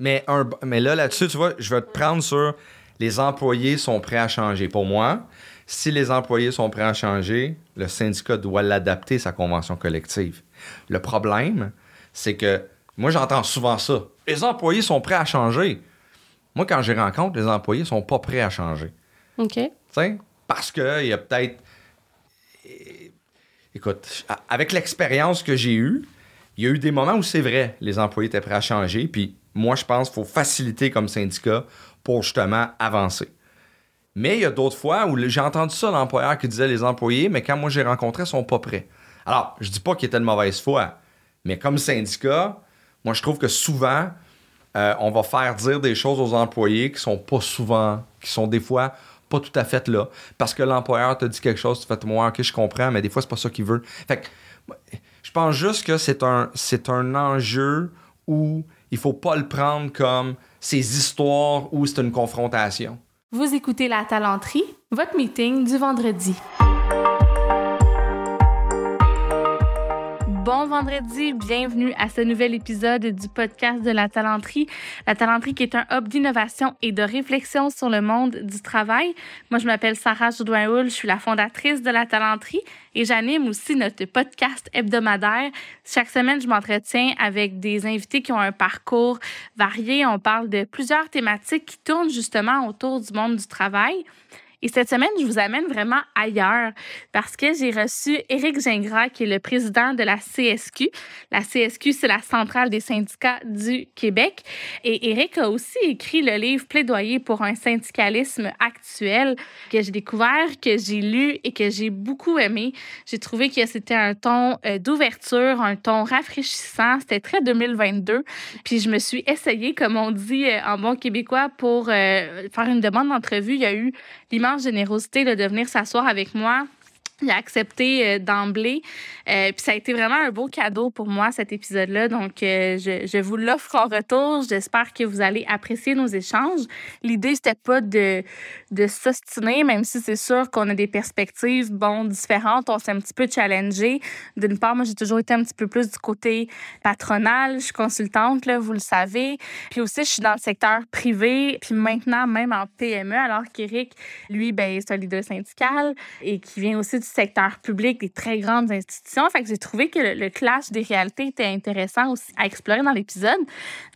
Mais, un, mais là, là-dessus, tu vois, je vais te prendre sur les employés sont prêts à changer. Pour moi, si les employés sont prêts à changer, le syndicat doit l'adapter, sa convention collective. Le problème, c'est que moi, j'entends souvent ça. Les employés sont prêts à changer. Moi, quand je rencontre, les employés sont pas prêts à changer. OK. T'sais, parce qu'il y a peut-être. Écoute, avec l'expérience que j'ai eue, il y a eu des moments où c'est vrai, les employés étaient prêts à changer. Puis moi, je pense qu'il faut faciliter comme syndicat pour justement avancer. Mais il y a d'autres fois où j'ai entendu ça, l'employeur qui disait les employés, mais quand moi j'ai rencontré, ils sont pas prêts. Alors, je dis pas qu'ils étaient de mauvaise foi, mais comme syndicat, moi je trouve que souvent, euh, on va faire dire des choses aux employés qui sont pas souvent, qui sont des fois pas tout à fait là. Parce que l'employeur te dit quelque chose, tu fais moi, ok, je comprends, mais des fois, c'est pas ça qu'il veut. Fait que, je pense juste que c'est un, c'est un enjeu où il faut pas le prendre comme ces histoires où c'est une confrontation. Vous écoutez La Talenterie, votre meeting du vendredi. Bon vendredi, bienvenue à ce nouvel épisode du podcast de la talenterie. La talenterie qui est un hub d'innovation et de réflexion sur le monde du travail. Moi, je m'appelle Sarah joudouin je suis la fondatrice de la talenterie et j'anime aussi notre podcast hebdomadaire. Chaque semaine, je m'entretiens avec des invités qui ont un parcours varié. On parle de plusieurs thématiques qui tournent justement autour du monde du travail. Et cette semaine, je vous amène vraiment ailleurs parce que j'ai reçu Éric Gingras, qui est le président de la CSQ. La CSQ, c'est la centrale des syndicats du Québec. Et Éric a aussi écrit le livre Plaidoyer pour un syndicalisme actuel que j'ai découvert, que j'ai lu et que j'ai beaucoup aimé. J'ai trouvé que c'était un ton euh, d'ouverture, un ton rafraîchissant. C'était très 2022. Puis je me suis essayée, comme on dit euh, en bon québécois, pour euh, faire une demande d'entrevue. Il y a eu l'immense générosité de venir s'asseoir avec moi il a accepté euh, d'emblée. Euh, puis ça a été vraiment un beau cadeau pour moi, cet épisode-là. Donc, euh, je, je, vous l'offre en retour. J'espère que vous allez apprécier nos échanges. L'idée, c'était pas de, de s'ostiner, même si c'est sûr qu'on a des perspectives, bon, différentes. On s'est un petit peu challengé. D'une part, moi, j'ai toujours été un petit peu plus du côté patronal. Je suis consultante, là, vous le savez. Puis aussi, je suis dans le secteur privé. Puis maintenant, même en PME, alors qu'Éric, lui, ben, c'est un leader syndical et qui vient aussi du secteur public, des très grandes institutions. Fait que j'ai trouvé que le, clash des réalités était intéressant aussi à explorer dans l'épisode.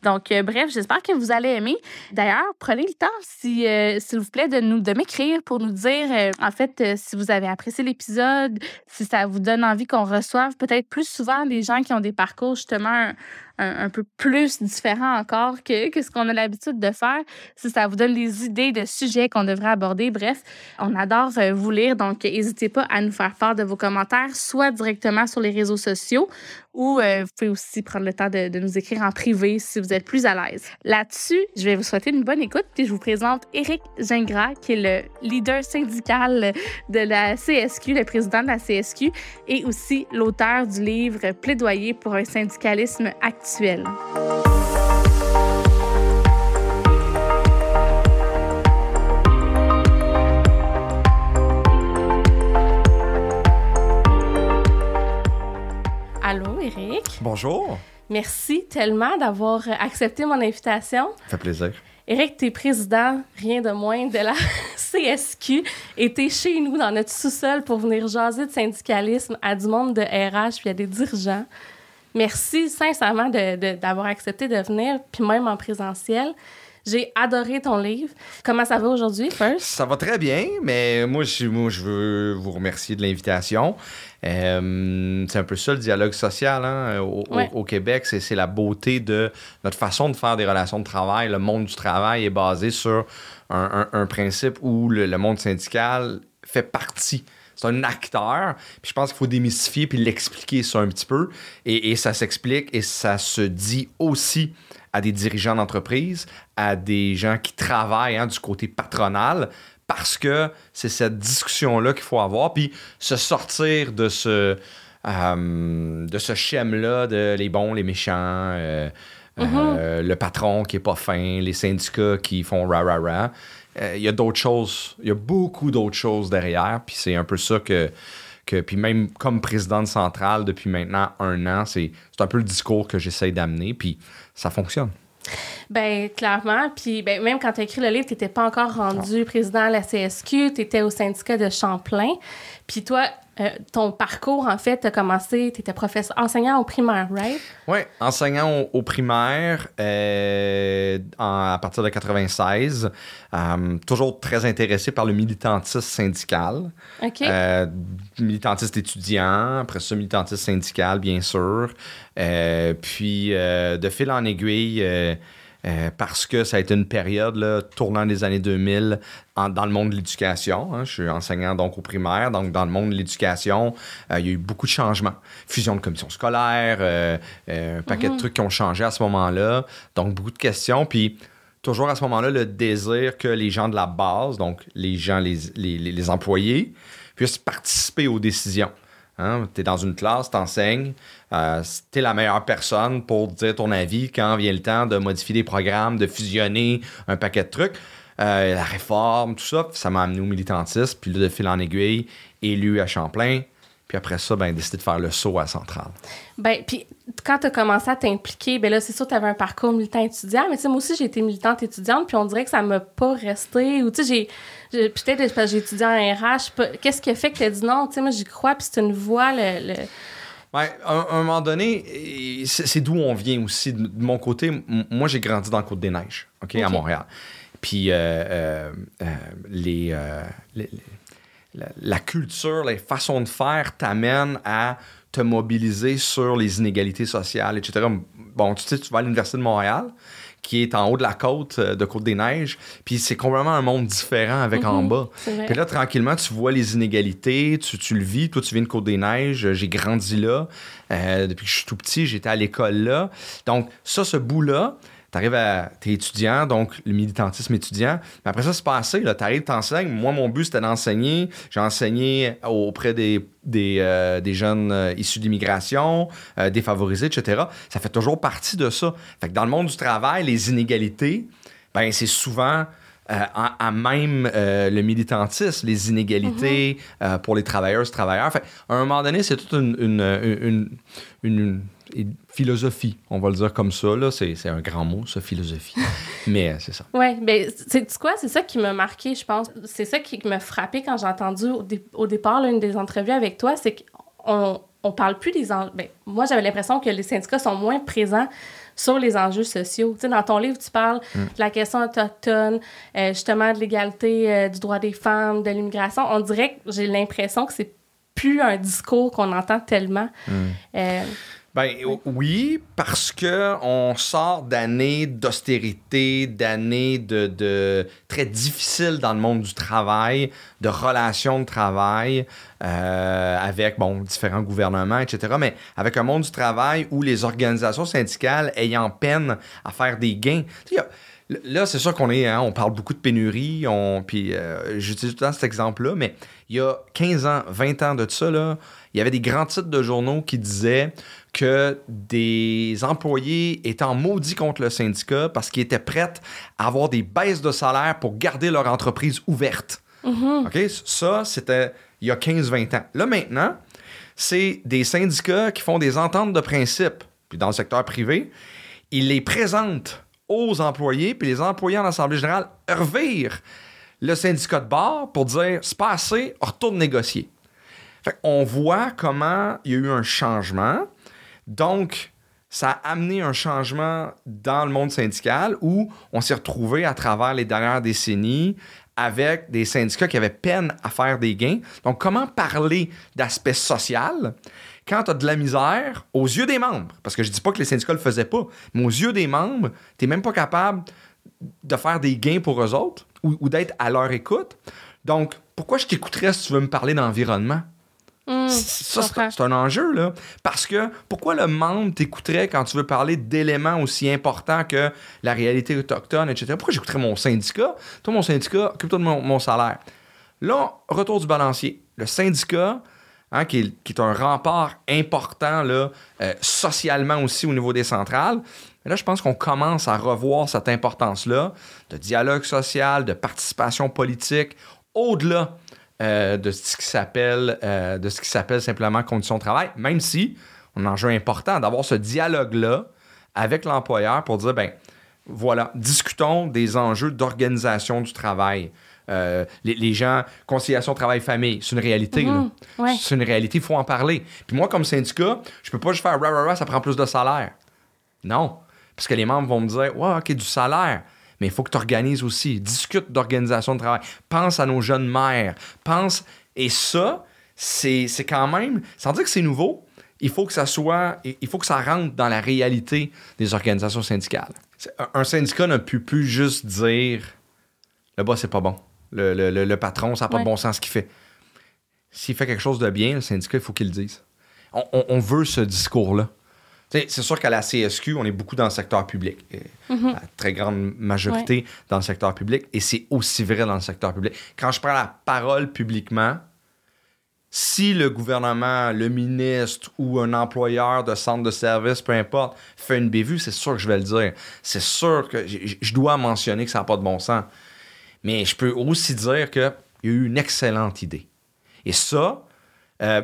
Donc, euh, bref, j'espère que vous allez aimer. D'ailleurs, prenez le temps, euh, s'il vous plaît, de nous de m'écrire pour nous dire, euh, en fait, si vous avez apprécié l'épisode, si ça vous donne envie qu'on reçoive peut-être plus souvent des gens qui ont des parcours justement peu plus différent encore que, que ce qu'on a l'habitude de faire. Si ça vous donne des idées de sujets qu'on devrait aborder, bref, on adore euh, vous lire. Donc, n'hésitez pas à nous faire part de vos commentaires, soit directement sur les réseaux sociaux ou euh, vous pouvez aussi prendre le temps de, nous écrire en privé si vous êtes plus à l'aise. Là-dessus, je vais vous souhaiter une bonne écoute puis je vous présente Éric Gingras, qui est le leader syndical de la CSQ, le président de la CSQ et aussi l'auteur du livre Plaidoyer pour un syndicalisme actuel. Bonjour. Merci tellement d'avoir accepté mon invitation. Ça fait plaisir. Éric, tu es président, rien de moins, de la CSQ et tu es chez nous dans notre sous-sol pour venir jaser de syndicalisme à du monde de RH puis à des dirigeants. Merci sincèrement d'avoir accepté de venir, puis même en présentiel. J'ai adoré ton livre. Comment ça va aujourd'hui, First? Ça va très bien, mais moi, je, moi, je veux vous remercier de l'invitation. Euh, c'est un peu ça le dialogue social hein, au, Québec. C'est la beauté de notre façon de faire des relations de travail. Le monde du travail est basé sur un, principe où le, monde syndical fait partie c'est un acteur. Puis je pense qu'il faut démystifier puis l'expliquer ça un petit peu. Et, et ça s'explique et ça se dit aussi à des dirigeants d'entreprise, à des gens qui travaillent hein, du côté patronal, parce que c'est cette discussion-là qu'il faut avoir, puis se sortir de ce, euh, de ce schème-là de les bons, les méchants, euh, euh, mm-hmm. le patron qui est pas fin, les syndicats qui font ra ra ra. Il y a d'autres choses, il y a beaucoup d'autres choses derrière, puis c'est un peu ça que que, puis même comme présidente centrale depuis maintenant un an, c'est un peu le discours que j'essaye d'amener, puis ça fonctionne. Ben clairement. Puis ben, même quand tu as écrit le livre, tu n'étais pas encore rendu président à la CSQ, tu étais au syndicat de Champlain. Puis toi, euh, ton parcours, en fait, tu as commencé, tu étais professeur, enseignant au primaire, right? Oui, enseignant au, primaire euh, à partir de 96. Euh, toujours très intéressé par le militantisme syndical. OK. militantisme étudiant, après ça, militantisme syndical, bien sûr. puis, de fil en aiguille, euh, parce que ça a été une période là, tournant des années 2000 dans le monde de l'éducation. Hein. Je suis enseignant donc au primaire, donc dans le monde de l'éducation, euh, il y a eu beaucoup de changements. Fusion de commissions scolaires, euh, un paquet de mhm. trucs qui ont changé à ce moment-là. Donc beaucoup de questions. Puis toujours à ce moment-là, le désir que les gens de la base, donc les gens, les, les, les employés, puissent participer aux décisions. Hein? Tu es dans une classe, tu enseignes, euh, tu es la meilleure personne pour dire ton avis quand vient le temps de modifier des programmes, de fusionner un paquet de trucs. Euh, la réforme, tout ça, ça m'a amené au militantisme, puis de fil en aiguille, élu à Champlain, puis après ça, ben, décidé de faire le saut à Centrale. Ben, puis quand tu as commencé à t'impliquer, ben là, c'est sûr, tu avais un parcours militant étudiant, mais moi aussi, j'ai été militante étudiante, puis on dirait que ça m'a pas resté. Ou, tu sais, j'ai. Peut-être parce que j'ai étudié en RH. Qu'est-ce qui a fait que tu as dit non? Tu sais, moi, j'y crois, puis c'est une voie, le. Ben, à, un moment donné, c'est d'où on vient aussi. De mon côté, moi, j'ai grandi dans le Côte-des-Neiges, OK, à Montréal. Puis euh, euh, euh, les, les la, culture, les façons de faire t'amènent à te mobiliser sur les inégalités sociales, etc. Bon, tu sais, tu vas à l'Université de Montréal, qui est en haut de la côte euh, de Côte-des-Neiges, puis c'est complètement un monde différent avec en mhm, bas. Puis là, tranquillement, tu vois les inégalités, tu, tu, le vis. Toi, tu viens de Côte-des-Neiges, j'ai grandi là. Euh, depuis que je suis tout petit, j'étais à l'école là. Donc, ça, ce bout-là, tu à. T'es étudiant, donc le militantisme étudiant. Mais après ça, c'est passé. Tu arrives, t'enseignes. Moi, mon but, c'était d'enseigner. J'ai enseigné auprès des, des, euh, jeunes euh, issus d'immigration, euh, défavorisés, etc. Ça fait toujours partie de ça. Fait que dans le monde du travail, les inégalités, ben c'est souvent. à, même le militantisme, les inégalités mm-hmm. pour les travailleurs, travailleurs. Fait, à un moment donné, c'est toute une, une, une philosophie, on va le dire comme ça. Là. C'est, un grand mot, ça, philosophie. Mais euh, c'est ça. Oui, mais c'est quoi? C'est ça qui m'a marqué, je pense. C'est ça qui m'a frappé quand j'ai entendu au, départ l'une des entrevues avec toi, c'est qu'on on parle plus des enjeux. Ben, moi, j'avais l'impression que les syndicats sont moins présents sur les enjeux sociaux. Tu sais, dans ton livre, tu parles mm. de la question autochtone, euh, justement de l'égalité euh, du droit des femmes, de l'immigration. On dirait que j'ai l'impression que c'est plus un discours qu'on entend tellement. Mm. Ben oui, parce que on sort d'années d'austérité, d'années de, de, très difficiles dans le monde du travail, de relations de travail euh, avec bon différents gouvernements, etc. Mais avec un monde du travail où les organisations syndicales ayant peine à faire des gains. Là, c'est sûr qu'on est, hein, on parle beaucoup de pénurie, on, puis euh, j'utilise tout le temps cet exemple-là, mais il y a 15 ans, 20 ans de ça, là, il y avait des grands titres de journaux qui disaient que des employés étaient en maudit contre le syndicat parce qu'ils étaient prêts à avoir des baisses de salaire pour garder leur entreprise ouverte. OK? Ça, c'était il y a 15-20 ans. Là, maintenant, c'est des syndicats qui font des ententes de principe. Puis dans le secteur privé, ils les présentent aux employés, puis les employés en Assemblée générale revirent le syndicat de bord pour dire c'est pas assez, retourne négocier. on voit comment il y a eu un changement. Donc, ça a amené un changement dans le monde syndical où on s'est retrouvé à travers les dernières décennies avec des syndicats qui avaient peine à faire des gains. Donc, comment parler d'aspect social quand tu as de la misère aux yeux des membres? Parce que je dis pas que les syndicats le faisaient pas, mais aux yeux des membres, tu n'es même pas capable de faire des gains pour eux autres ou d'être à leur écoute. Donc, pourquoi je t'écouterais si tu veux me parler d'environnement? Mmh, ça, c'est un enjeu, là. Parce que pourquoi le membre t'écouterait quand tu veux parler d'éléments aussi importants que la réalité autochtone, etc.? Pourquoi j'écouterais mon syndicat? Toi, mon syndicat, occupe-toi de mon, salaire. Là, retour du balancier. Le syndicat, hein, qui, est, un rempart important là, euh, socialement aussi au niveau des centrales, là, je pense qu'on commence à revoir cette importance-là de dialogue social, de participation politique, au-delà euh, de ce qui s'appelle euh, de ce qui s'appelle simplement conditions de travail, même si on a un enjeu important d'avoir ce dialogue-là avec l'employeur pour dire ben Voilà, discutons des enjeux d'organisation du travail. Euh, les, gens, conciliation travail-famille, c'est une réalité. Mhm, C'est une réalité, il faut en parler. Puis moi, comme syndicat, je peux pas juste faire rah, ça prend plus de salaire. Non. Parce que les membres vont me dire, ouais, OK, du salaire. Mais il faut que tu organises aussi. Discute d'organisation de travail. Pense à nos jeunes mères. Pense. Et ça, c'est quand même, sans dire que c'est nouveau, il faut que ça soit, il faut que ça rentre dans la réalité des organisations syndicales. Un syndicat ne peut plus juste dire le boss, c'est pas bon. Le, patron, ça n'a pas de bon sens ce qu'il fait. S'il fait quelque chose de bien, le syndicat, il faut qu'il le dise. On, veut ce discours-là. C'est sûr qu'à la CSQ, on est beaucoup dans le secteur public. Mm-hmm. La très grande majorité dans le secteur public. Et c'est aussi vrai dans le secteur public. Quand je prends la parole publiquement, si le gouvernement, le ministre ou un employeur de centre de service, peu importe, fait une bévue, c'est sûr que je vais le dire. C'est sûr que je dois mentionner que ça n'a pas de bon sens. Mais je peux aussi dire qu'il y a eu une excellente idée. Et ça, euh,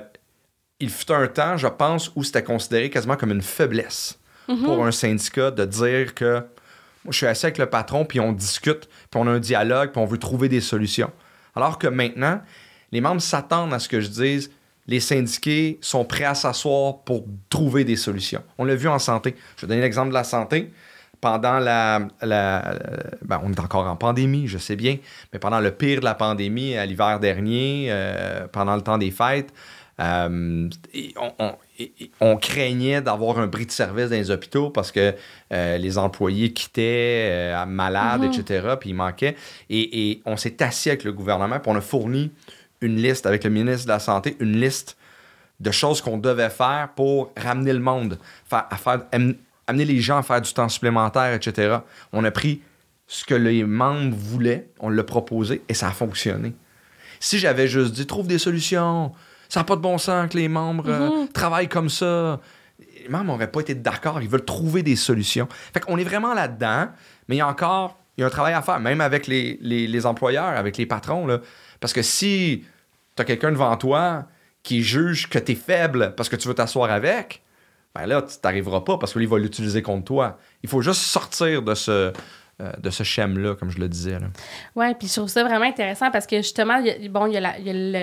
il fut un temps, je pense, où c'était considéré quasiment comme une faiblesse mm-hmm. pour un syndicat de dire que moi, je suis assis avec le patron, puis on discute, puis on a un dialogue, puis on veut trouver des solutions. Alors que maintenant, les membres s'attendent à ce que je dise les syndiqués sont prêts à s'asseoir pour trouver des solutions. On l'a vu en santé. Je vais donner l'exemple de la santé. Pendant la. Ben, on est encore en pandémie, je sais bien, mais pendant le pire de la pandémie, à l'hiver dernier, euh, pendant le temps des fêtes, euh, on, craignait d'avoir un bris de service dans les hôpitaux parce que euh, les employés quittaient malades, mm-hmm. etc., puis ils manquaient. Et, et on s'est assis avec le gouvernement, puis on a fourni une liste avec le ministre de la Santé, une liste de choses qu'on devait faire pour ramener le monde, faire, à faire, amener les gens à faire du temps supplémentaire, etc. On a pris ce que les membres voulaient, on l'a proposé et ça a fonctionné. Si j'avais juste dit trouve des solutions, ça n'a pas de bon sens que les membres euh, mm-hmm. travaillent comme ça, les membres n'auraient pas été d'accord, ils veulent trouver des solutions. Fait qu'on est vraiment là-dedans, mais il y a encore il y a un travail à faire, même avec les, les employeurs, avec les patrons. Là. Parce que si tu as quelqu'un devant toi qui juge que tu es faible parce que tu veux t'asseoir avec, ben là, tu n'arriveras pas parce qu'il va l'utiliser contre toi. Il faut juste sortir de ce, de ce schème-là, comme je le disais. Oui, puis je trouve ça vraiment intéressant parce que justement, il y a, bon, il y a,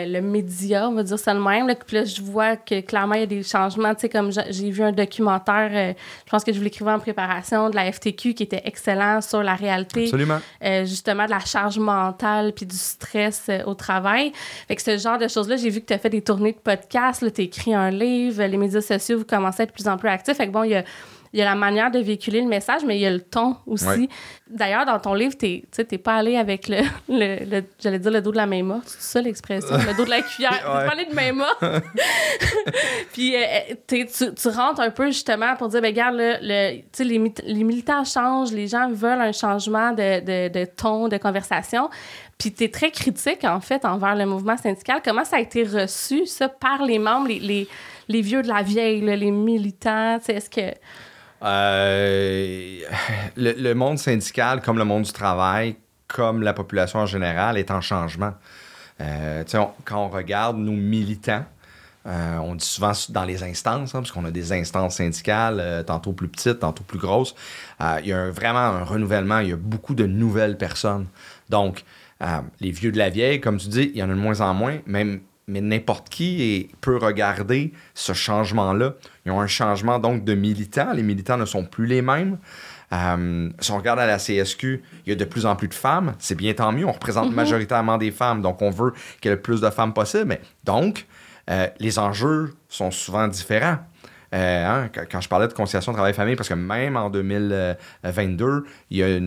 le, média, on va dire ça le même. puis là, je vois que clairement, il y a des changements. Tu sais, comme j'ai vu un documentaire, euh, je pense que je vous l'écrivais en préparation, de la FTQ qui était excellent sur la réalité. Absolument. Euh, justement, de la charge mentale puis du stress au travail. Fait que ce genre de choses-là, j'ai vu que tu as fait des tournées de podcasts, tu as écrit un livre, les médias sociaux, vous commencez à être de plus en plus actifs. Fait que bon, il y a il y a la manière de véhiculer le message, mais il y a le ton aussi. D'ailleurs, dans ton livre, tu n'es pas allé avec le, le, j'allais dire le dos de la main morte, c'est ça l'expression, le dos de la cuillère. Tu pas allé de main morte. Puis euh, euh, tu, tu, rentres un peu justement pour dire, ben regarde, le, les, les militants changent, les gens veulent un changement de, de, de ton, de conversation. Puis tu es très critique, en fait, envers le mouvement syndical. Comment ça a été reçu, ça, par les membres, les, les, les vieux de la vieille, les militants? Est-ce que... Euh, le, monde syndical, comme le monde du travail, comme la population en général, est en changement. Euh, quand on regarde nos militants, euh, on dit souvent dans les instances, hein, parce qu'on a des instances syndicales, tantôt plus petites, tantôt plus grosses. il y a vraiment un renouvellement, il y a beaucoup de nouvelles personnes. Donc, les vieux de la vieille, comme tu dis, il y en a de moins en moins, même mais n'importe qui peut regarder ce changement-là. Ils ont un changement donc de militants. Les militants ne sont plus les mêmes. Euh, si on regarde à la CSQ, il y a de plus en plus de femmes. C'est bien tant mieux. On représente mm-hmm. majoritairement des femmes, donc on veut qu'il y ait le plus de femmes possible. Mais donc, euh, les enjeux sont souvent différents. Euh, hein, quand je parlais de conciliation travail-famille, parce que même en 2022, il y a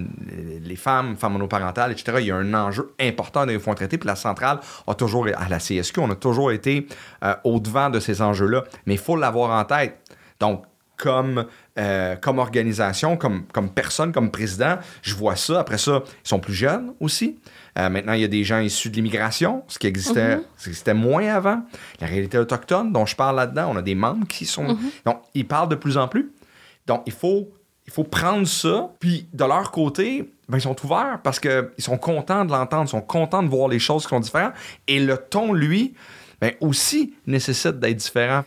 les femmes, femmes monoparentales, etc., il y a un enjeu important des fonds traités. Puis la centrale a toujours, à la CSQ, on a toujours été euh, au-devant de ces enjeux-là. Mais il faut l'avoir en tête. Donc, comme, euh, organisation, comme personne, comme président, je vois ça. Après ça, ils sont plus jeunes aussi. Euh, maintenant, il y a des gens issus de l'immigration, ce qui existait, mhm. existait moins avant. La réalité autochtone dont je parle là-dedans, on a des membres qui sont... Mhm. Donc, ils parlent de plus en plus. Donc, il faut, il faut prendre ça, puis de leur côté, ben, ils sont ouverts parce qu'ils sont contents de l'entendre, ils sont contents de voir les choses qui sont différentes. Et le ton, lui, ben, aussi nécessite d'être différent.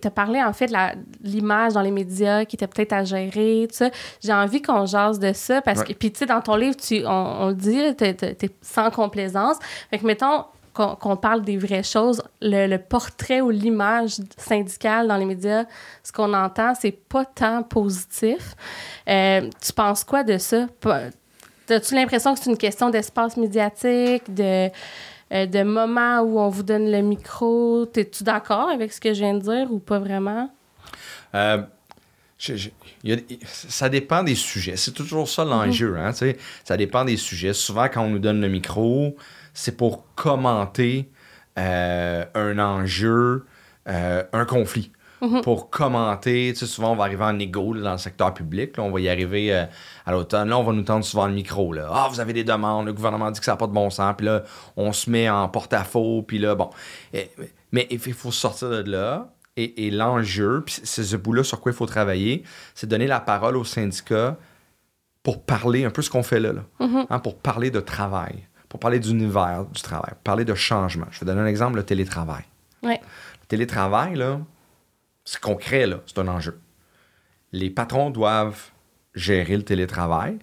Tu as parlé en fait de l'image dans les médias qui était peut-être à gérer, tout ça. J'ai envie qu'on jase de ça parce que, puis tu sais, dans ton livre, tu, on, le dit, tu es, sans complaisance. Fait que, mettons, qu'on parle des vraies choses, le, portrait ou l'image syndicale dans les médias, ce qu'on entend, c'est pas tant positif. Euh, tu penses quoi de ça? As-tu l'impression que c'est une question d'espace médiatique, de euh, de moments où on vous donne le micro. Es-tu d'accord avec ce que je viens de dire ou pas vraiment? Euh, ça dépend des sujets. C'est toujours ça l'enjeu. hein, ça dépend des sujets. Souvent, quand on nous donne le micro, c'est pour commenter euh, un enjeu, un conflit. Mhm. pour commenter. Tu sais, souvent, on va arriver en égo dans le secteur public. on va y arriver euh, à l'automne. Là, on va nous tendre souvent le micro. Là. Ah, vous avez des demandes. Le gouvernement dit que ça n'a pas de bon sens. Puis là, on se met en porte-à-faux. Puis là, bon. mais il faut sortir de là. Et, l'enjeu, puis c'est ce bout-là sur quoi il faut travailler, c'est donner la parole aux syndicats pour parler un peu ce qu'on fait là, mhm. hein, pour parler de travail, pour parler d'univers du travail, pour parler de changement. Je vais donner un exemple, le télétravail. Le télétravail, là, c'est concret, là, c'est un enjeu. Les patrons doivent gérer le télétravail.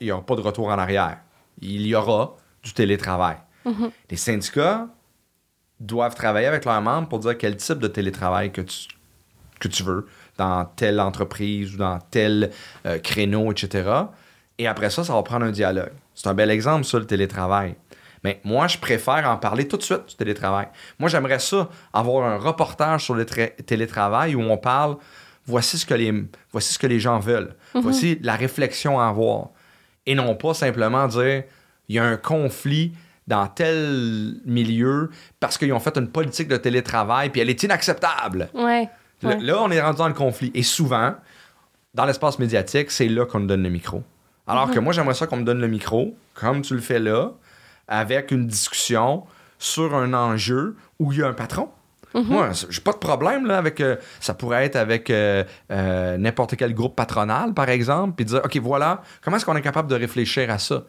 Il n'y aura pas de retour en arrière. Il y aura du télétravail. Mm-hmm. Les syndicats doivent travailler avec leurs membres pour dire quel type de télétravail que tu, que tu veux dans telle entreprise ou dans tel euh, créneau, etc. Et après ça, ça va prendre un dialogue. C'est un bel exemple, ça, le télétravail. Mais moi, je préfère en parler tout de suite du télétravail. Moi, j'aimerais ça, avoir un reportage sur le télétravail où on parle voici ce que les, voici ce que les gens veulent, mhm. voici la réflexion à avoir. Et non pas simplement dire il y a un conflit dans tel milieu parce qu'ils ont fait une politique de télétravail puis elle est inacceptable. Ouais, Là, on est rendu dans le conflit. Et souvent, dans l'espace médiatique, c'est là qu'on nous donne le micro. Alors mhm. que moi, j'aimerais ça qu'on me donne le micro, comme tu le fais là, avec une discussion sur un enjeu où il y a un patron. Mhm. Moi, j'ai pas de problème là, avec. Euh, ça pourrait être avec euh, euh, n'importe quel groupe patronal, par exemple, puis dire OK, voilà, comment est-ce qu'on est capable de réfléchir à ça?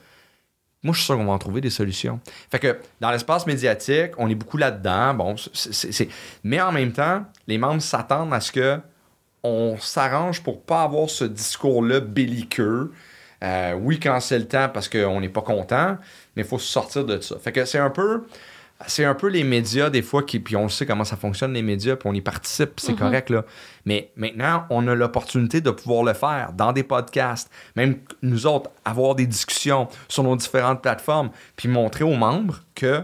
Moi, je suis sûr qu'on va en trouver des solutions. Fait que dans l'espace médiatique, on est beaucoup là-dedans. Bon, c'est, Mais en même temps, les membres s'attendent à ce que on s'arrange pour pas avoir ce discours-là belliqueux. Oui, quand c'est le temps parce qu'on n'est pas content, mais il faut sortir de ça. Fait que c'est un peu c'est un peu les médias des fois qui puis on sait comment ça fonctionne les médias puis on y participe c'est mhm. correct là mais maintenant on a l'opportunité de pouvoir le faire dans des podcasts même nous autres avoir des discussions sur nos différentes plateformes puis montrer aux membres que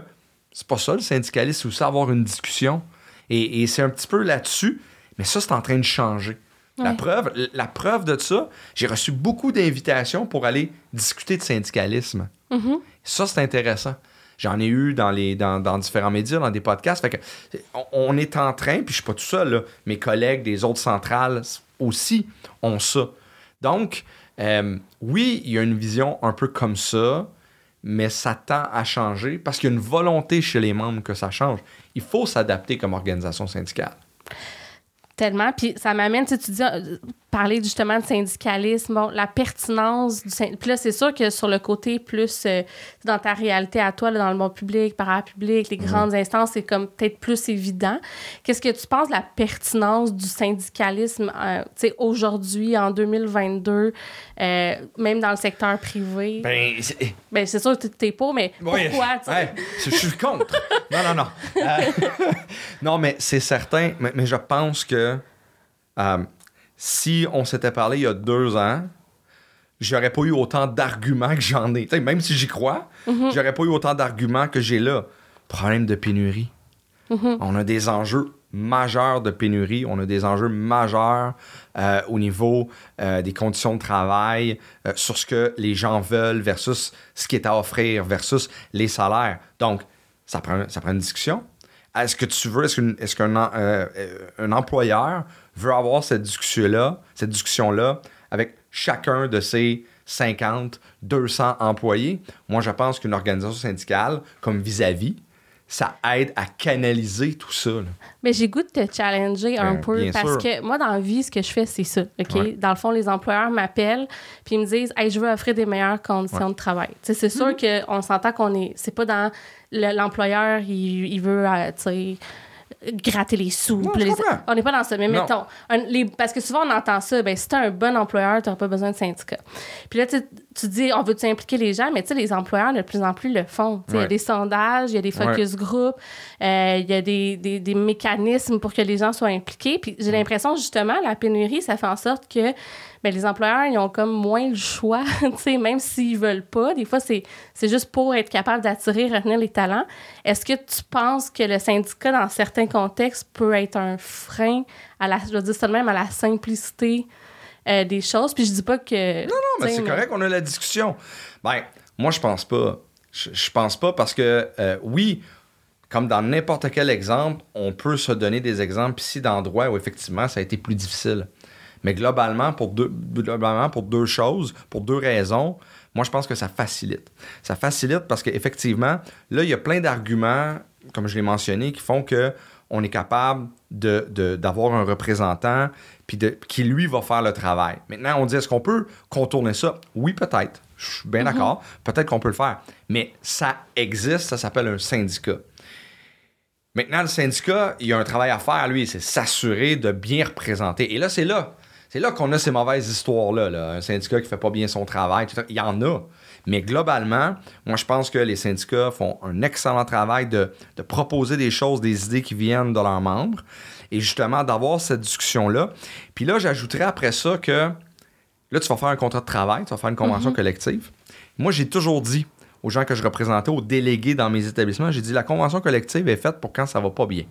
c'est pas ça le syndicalisme c'est aussi avoir une discussion et, c'est un petit peu là-dessus mais ça c'est en train de changer La preuve, la preuve de ça, j'ai reçu beaucoup d'invitations pour aller discuter de syndicalisme. Mhm. Ça, c'est intéressant. J'en ai eu dans, les, dans, différents médias, dans des podcasts. Fait que, on, est en train, puis je suis pas tout seul, mes collègues des autres centrales aussi ont ça. Donc, euh, oui, il y a une vision un peu comme ça, mais ça tend à changer parce qu'il y a une volonté chez les membres que ça change. Il faut s'adapter comme organisation syndicale. Tellement. Puis ça m'amène, tu, dis, euh, parler justement de syndicalisme, bon, la pertinence du syndicalisme. Puis là, c'est sûr que sur le côté plus euh, dans ta réalité à toi, dans le monde public, parapublic, les mhm. grandes instances, c'est comme peut-être plus évident. Qu'est-ce que tu penses de la pertinence du syndicalisme euh, aujourd'hui, en 2022, même dans le secteur privé? Ben, c'est, ben, sûr que tu es pas, mais pourquoi? Ouais, je suis contre. non, non, non. non, mais c'est certain, mais je pense que euh, si on s'était parlé il y a deux ans, j'aurais pas eu autant d'arguments que j'en ai. même si j'y crois, mhm. j'aurais pas eu autant d'arguments que j'ai là. Problème de pénurie. Mhm. On a des enjeux majeurs de pénurie, on a des enjeux majeurs euh, au niveau euh, des conditions de travail, sur ce que les gens veulent versus ce qui est à offrir versus les salaires. Donc, ça prend, ça prend une discussion est-ce que tu veux, est-ce qu'un euh, euh, un employeur veut avoir cette discussion-là, cette discussion-là avec chacun de ses 50, 200 employés? Moi, je pense qu'une organisation syndicale, comme vis-à-vis, ça aide à canaliser tout ça. Mais j'ai goût de te challenger un ben, peu parce que moi, dans la vie, ce que je fais, c'est ça. OK? Dans le fond, les employeurs m'appellent puis ils me disent hey, je veux offrir des meilleures conditions de travail. C'est sûr mm-hmm. qu'on s'entend qu'on est. C'est pas dans l'employeur, il, il, veut, euh, gratter les sous. on n'est pas dans ça. Mais mettons, parce que souvent on entend ça, ben, si tu un bon employeur, tu n'auras pas besoin de syndicat. Puis là, tu, dis, on veut impliquer les gens, mais tu sais, les employeurs de plus en plus le font. Il y a des sondages, il y a des focus groups, euh, il y a des, des, des, mécanismes pour que les gens soient impliqués. Puis j'ai l'impression, justement, la pénurie, ça fait en sorte que ben, les employeurs, ils ont comme moins le choix, même s'ils veulent pas. Des fois, c'est juste pour être capable d'attirer, retenir les talents. Est-ce que tu penses que le syndicat, dans certains contextes, peut être un frein à la, je veux dire ça même, à la simplicité euh, des choses? Puis je dis pas que... Non, non, mais c'est correct, on a la discussion. Ben, moi, je pense pas. Je, pense pas parce que, euh, oui, comme dans n'importe quel exemple, on peut se donner des exemples ici d'endroits où effectivement ça a été plus difficile. Mais globalement, pour deux, globalement, pour deux choses, pour deux raisons, moi, je pense que ça facilite. Ça facilite parce qu'effectivement, là, il y a plein d'arguments, comme je l'ai mentionné, qui font que on est capable d'avoir un représentant puis de, qui, lui, va faire le travail. Maintenant, on dit, est-ce qu'on peut contourner ça? Oui, peut-être. Je suis bien mm-hmm. d'accord. Peut-être qu'on peut le faire. Mais ça existe, ça s'appelle un syndicat. Maintenant, le syndicat, il y a un travail à faire, lui, c'est s'assurer de bien représenter. Et là, c'est là c'est là qu'on a ces mauvaises histoires-là. Un syndicat qui fait pas bien son travail, il y en a. Mais globalement, moi, je pense que les syndicats font un excellent travail de, proposer des choses, des idées qui viennent de leurs membres et justement d'avoir cette discussion-là. Puis là, j'ajouterais après ça que là, tu vas faire un contrat de travail, tu vas faire une convention mhm. collective. Moi, j'ai toujours dit aux gens que je représentais, aux délégués dans mes établissements, j'ai dit la convention collective est faite pour quand ça va pas bien.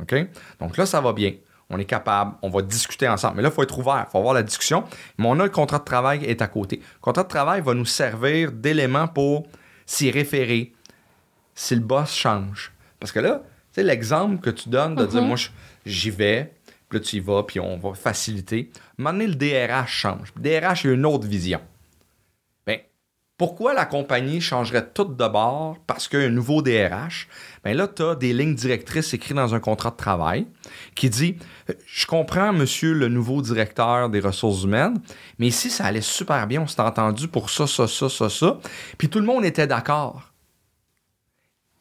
OK? Donc là, ça va bien on est capable, on va discuter ensemble. Mais là, il faut être ouvert, il faut avoir la discussion. Mais on a le contrat de travail est à côté. Le contrat de travail va nous servir d'élément pour s'y référer si le boss change. Parce que là, tu sais, l'exemple que tu donnes de dire, mhm. moi, j'y vais, puis là, tu y vas, puis on va faciliter. À moment le DRH change. Le DRH a une autre vision. Pourquoi la compagnie changerait tout de bord parce qu'il y a un nouveau DRH? Bien là, tu as des lignes directrices écrites dans un contrat de travail qui dit Je comprends, monsieur le nouveau directeur des ressources humaines, mais ici, ça allait super bien, on s'est entendu pour ça, ça, ça, ça, ça. Puis tout le monde était d'accord.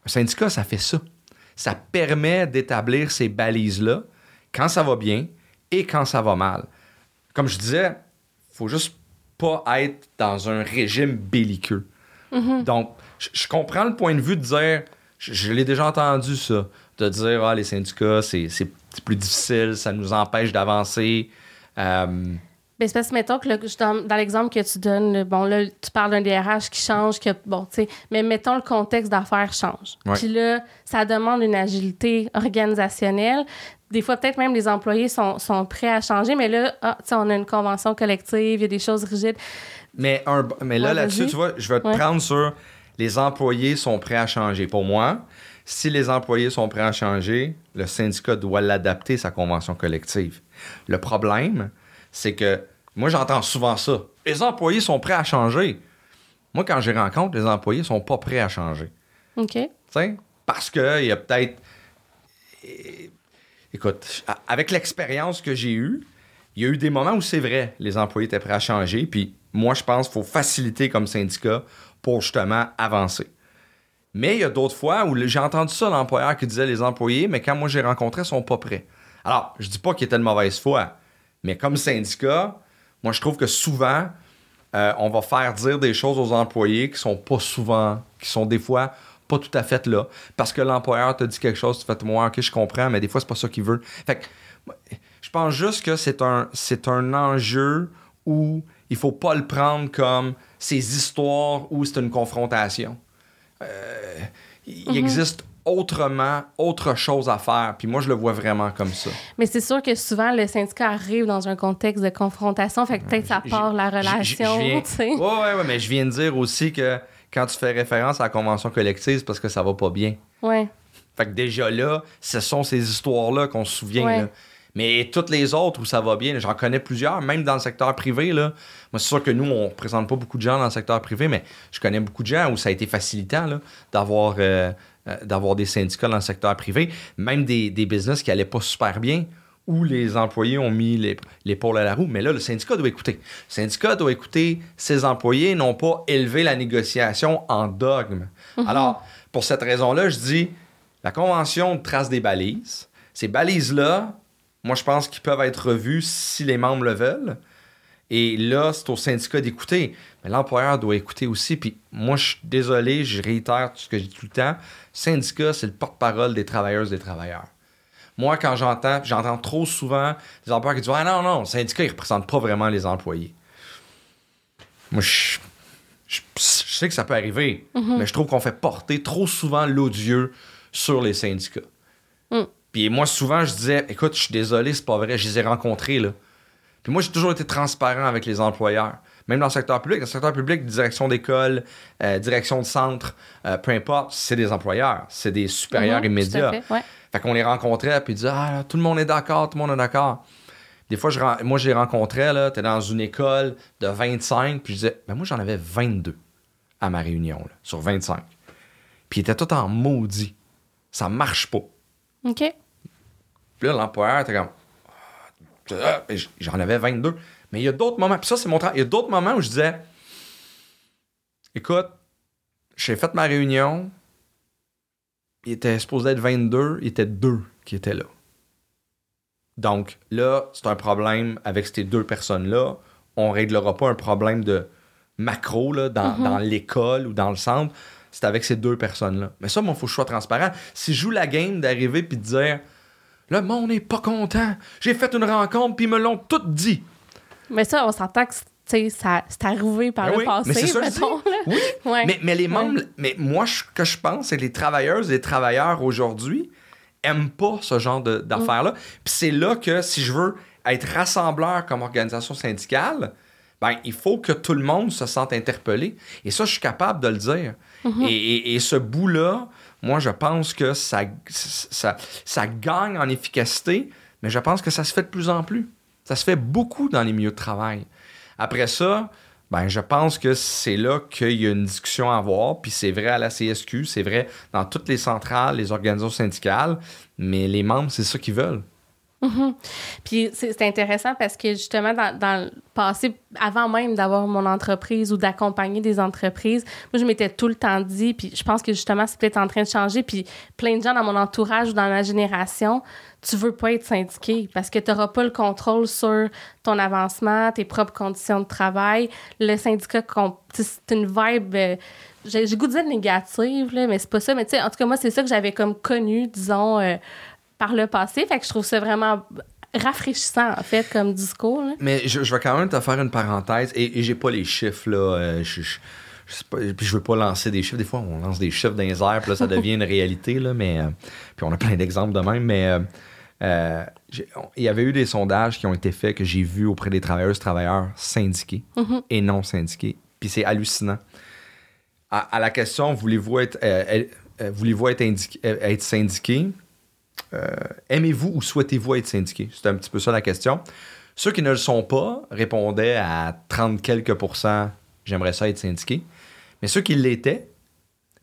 Un syndicat, ça fait ça. Ça permet d'établir ces balises-là quand ça va bien et quand ça va mal. Comme je disais, il faut juste pas être dans un régime belliqueux. Mhm. Donc, je comprends le point de vue de dire, je, l'ai déjà entendu ça, de dire, ah, les syndicats, c'est plus difficile, ça nous empêche d'avancer. Euh, ben, c'est parce que, mettons que dans, l'exemple que tu donnes, bon, là, tu parles d'un DRH qui change, que, bon, tu sais, mais mettons le contexte d'affaires change. Puis là, ça demande une agilité organisationnelle des fois, peut-être même les employés sont, prêts à changer, mais là, ah, on a une convention collective, il y a des choses rigides. Mais, mais là, là-dessus, tu vois, je vais te prendre sur les employés sont prêts à changer. Pour moi, si les employés sont prêts à changer, le syndicat doit l'adapter, sa convention collective. Le problème, c'est que moi, j'entends souvent ça. Les employés sont prêts à changer. Moi, quand je rencontre, les employés sont pas prêts à changer. OK. sais, parce qu'il y a peut-être écoute, avec l'expérience que j'ai eue, il y a eu des moments où c'est vrai, les employés étaient prêts à changer. Puis moi, je pense qu'il faut faciliter comme syndicat pour justement avancer. Mais il y a d'autres fois où j'ai entendu ça, l'employeur qui disait les employés, mais quand moi j'ai rencontré, ils sont pas prêts. Alors, je dis pas qu'ils étaient de mauvaise foi, mais comme syndicat, moi je trouve que souvent, euh, on va faire dire des choses aux employés qui sont pas souvent, qui sont des fois pas tout à fait là. Parce que l'employeur te dit quelque chose, tu fais moi, ok, je comprends, mais des fois, c'est pas ça qu'il veut. Fait que, je pense juste que c'est un, c'est un enjeu où il faut pas le prendre comme ces histoires où c'est une confrontation. Euh, il mhm. existe autrement, autre chose à faire. Puis moi, je le vois vraiment comme ça. Mais c'est sûr que souvent, le syndicat arrive dans un contexte de confrontation, fait que peut-être ça part la relation. Oui, ouais, ouais, mais je viens de dire aussi que quand tu fais référence à la convention collective, parce que ça va pas bien. Ouais. Fait que déjà là, ce sont ces histoires-là qu'on se souvient. Mais toutes les autres où ça va bien, j'en connais plusieurs, même dans le secteur privé. Là. Moi, c'est sûr que nous, on ne présente pas beaucoup de gens dans le secteur privé, mais je connais beaucoup de gens où ça a été facilitant d'avoir, euh, euh, d'avoir des syndicats dans le secteur privé, même des, des business qui n'allaient pas super bien, où les employés ont mis l'épaule à la roue. Mais là, le syndicat doit écouter. Le syndicat doit écouter ses employés, non pas élever la négociation en dogme. Mhm. Alors, pour cette raison-là, je dis, La convention trace des balises. Ces balises-là, moi, je pense qu'ils peuvent être revues si les membres le veulent. Et là, c'est au syndicat d'écouter. Mais l'employeur doit écouter aussi. Puis moi, je suis désolé, je réitère ce que je dis tout le temps. syndicat, c'est le porte-parole des travailleuses et des travailleurs. Moi, quand j'entends, j'entends trop souvent des employeurs qui disent Ah non, non, le syndicat, il ne représente pas vraiment les employés. Moi, je, sais que ça peut arriver, mm-hmm. mais je trouve qu'on fait porter trop souvent l'odieux sur les syndicats. Mm. Puis moi, souvent, je disais, écoute, je suis désolé, c'est pas vrai, je les ai rencontrés, là. Puis moi, j'ai toujours été transparent avec les employeurs. Même dans le secteur public. Dans le secteur public, direction d'école, euh, direction de centre, euh, peu importe, c'est des employeurs, c'est des supérieurs mm-hmm, immédiats. Fait, qu'on les rencontrait, puis ils disaient, ah, tout le monde est d'accord, tout le monde est d'accord. Des fois, je, moi, je les rencontrais, là, t'es dans une école de 25, puis je disais, ben moi, j'en avais 22 à ma réunion, là, sur 25. Puis ils étaient tout en maudit ça marche pas. OK. Puis là, l'employeur était comme. Ah, j'en avais 22. Mais il y a d'autres moments. Puis ça, c'est mon travail. Il y a d'autres moments où je disais Écoute, j'ai fait ma réunion. Il était supposé être 22. Il était deux qui étaient là. Donc là, c'est un problème avec ces deux personnes-là. On réglera pas un problème de macro là, dans, mm-hmm. dans l'école ou dans le centre c'est avec ces deux personnes-là. Mais ça, il faut que je sois transparent. Si je joue la game d'arriver puis de dire Le monde n'est pas content, j'ai fait une rencontre puis ils me l'ont tout dit. Mais ça, on s'entend que ça, c'est arrivé par ben le passé, mais mettons, Oui, mais, mais, les membres, mais moi, ce que je pense, c'est que les travailleuses et les travailleurs aujourd'hui aiment pas ce genre d'affaires-là. Puis c'est là que si je veux être rassembleur comme organisation syndicale, ben, il faut que tout le monde se sente interpellé. Et ça, je suis capable de le dire. Mhm. et, ce bout-là, moi, je pense que ça, ça, ça gagne en efficacité, mais je pense que ça se fait de plus en plus. Ça se fait beaucoup dans les milieux de travail. Après ça, ben, je pense que c'est là qu'il y a une discussion à avoir, puis c'est vrai à la CSQ, c'est vrai dans toutes les centrales, les organisations syndicales, mais les membres, c'est ça qu'ils veulent. Mhm. Puis c'est intéressant parce que justement, dans, dans le passé, avant même d'avoir mon entreprise ou d'accompagner des entreprises, moi, je m'étais tout le temps dit, puis je pense que justement, c'est peut-être en train de changer, puis plein de gens dans mon entourage ou dans ma génération, tu veux pas être syndiqué parce que tu n'auras pas le contrôle sur ton avancement, tes propres conditions de travail. Le syndicat, c'est une vibe... Euh, j'ai goût de dire négative, là, mais c'est pas ça. Mais tu sais, en tout cas, moi, c'est ça que j'avais comme connu, disons... Euh, par le passé. Fait que je trouve ça vraiment rafraîchissant, en fait, comme discours. Mais je, vais quand même te faire une parenthèse, et, j'ai pas les chiffres, là. Euh, je, je, puis je veux pas lancer des chiffres. Des fois, on lance des chiffres dans les airs, puis là, ça devient une réalité, là. Mais, euh, puis on a plein d'exemples de même, mais... Euh, il y avait eu des sondages qui ont été faits que j'ai vus auprès des travailleuses travailleurs syndiqués mm-hmm. et non syndiqués. Puis c'est hallucinant. À, la question voulez-vous être, voulez-vous être, être syndiqué? euh, aimez-vous ou souhaitez-vous être syndiqué? C'est un petit peu ça la question. Ceux qui ne le sont pas répondaient à 30 quelques pourcents, j'aimerais ça être syndiqué. Mais ceux qui l'étaient,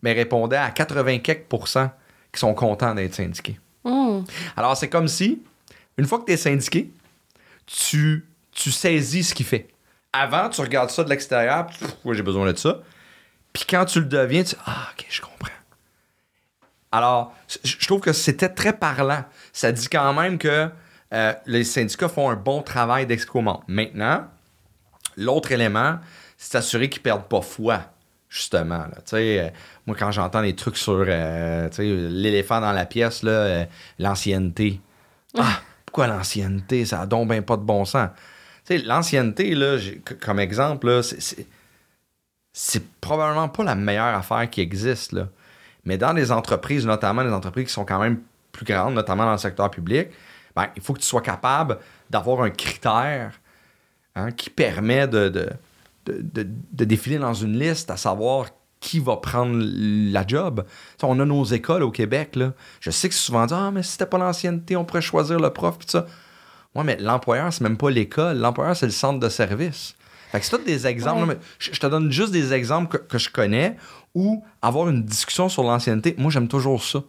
mais répondaient à 80 quelques pourcents qui sont contents d'être syndiqués. Hmm. Alors, c'est comme si, une fois que tu es syndiqué, tu, tu saisis ce qu'il fait. Avant, tu regardes ça de l'extérieur, oui, j'ai besoin de ça. Puis quand tu le deviens, tu Ah, ok, je comprends. Alors, je trouve que c'était très parlant. Ça dit quand même que euh, les syndicats font un bon travail d'excomment. Maintenant, l'autre élément, c'est s'assurer qu'ils ne perdent pas foi, justement. Euh, moi, quand j'entends des trucs sur euh, l'éléphant dans la pièce, l'ancienneté. Ah, pourquoi l'ancienneté? Ça n'a donc pas de bon sens. L'ancienneté, comme exemple, c'est probablement pas la meilleure affaire qui existe. Là. Mais dans les entreprises, notamment les entreprises qui sont quand même plus grandes, notamment dans le secteur public, ben, il faut que tu sois capable d'avoir un critère hein, qui permet de, de, défiler dans une liste, à savoir qui va prendre la job. on a nos écoles au Québec. Là. Je sais que c'est souvent dit Ah, mais si c'était pas l'ancienneté, on pourrait choisir le prof. Pis ça. Ouais, mais l'employeur, c'est même pas l'école. L'employeur, c'est le centre de service. Fait que c'est des exemples. je, te donne juste des exemples que, que je connais ou avoir une discussion sur l'ancienneté, moi, j'aime toujours ça.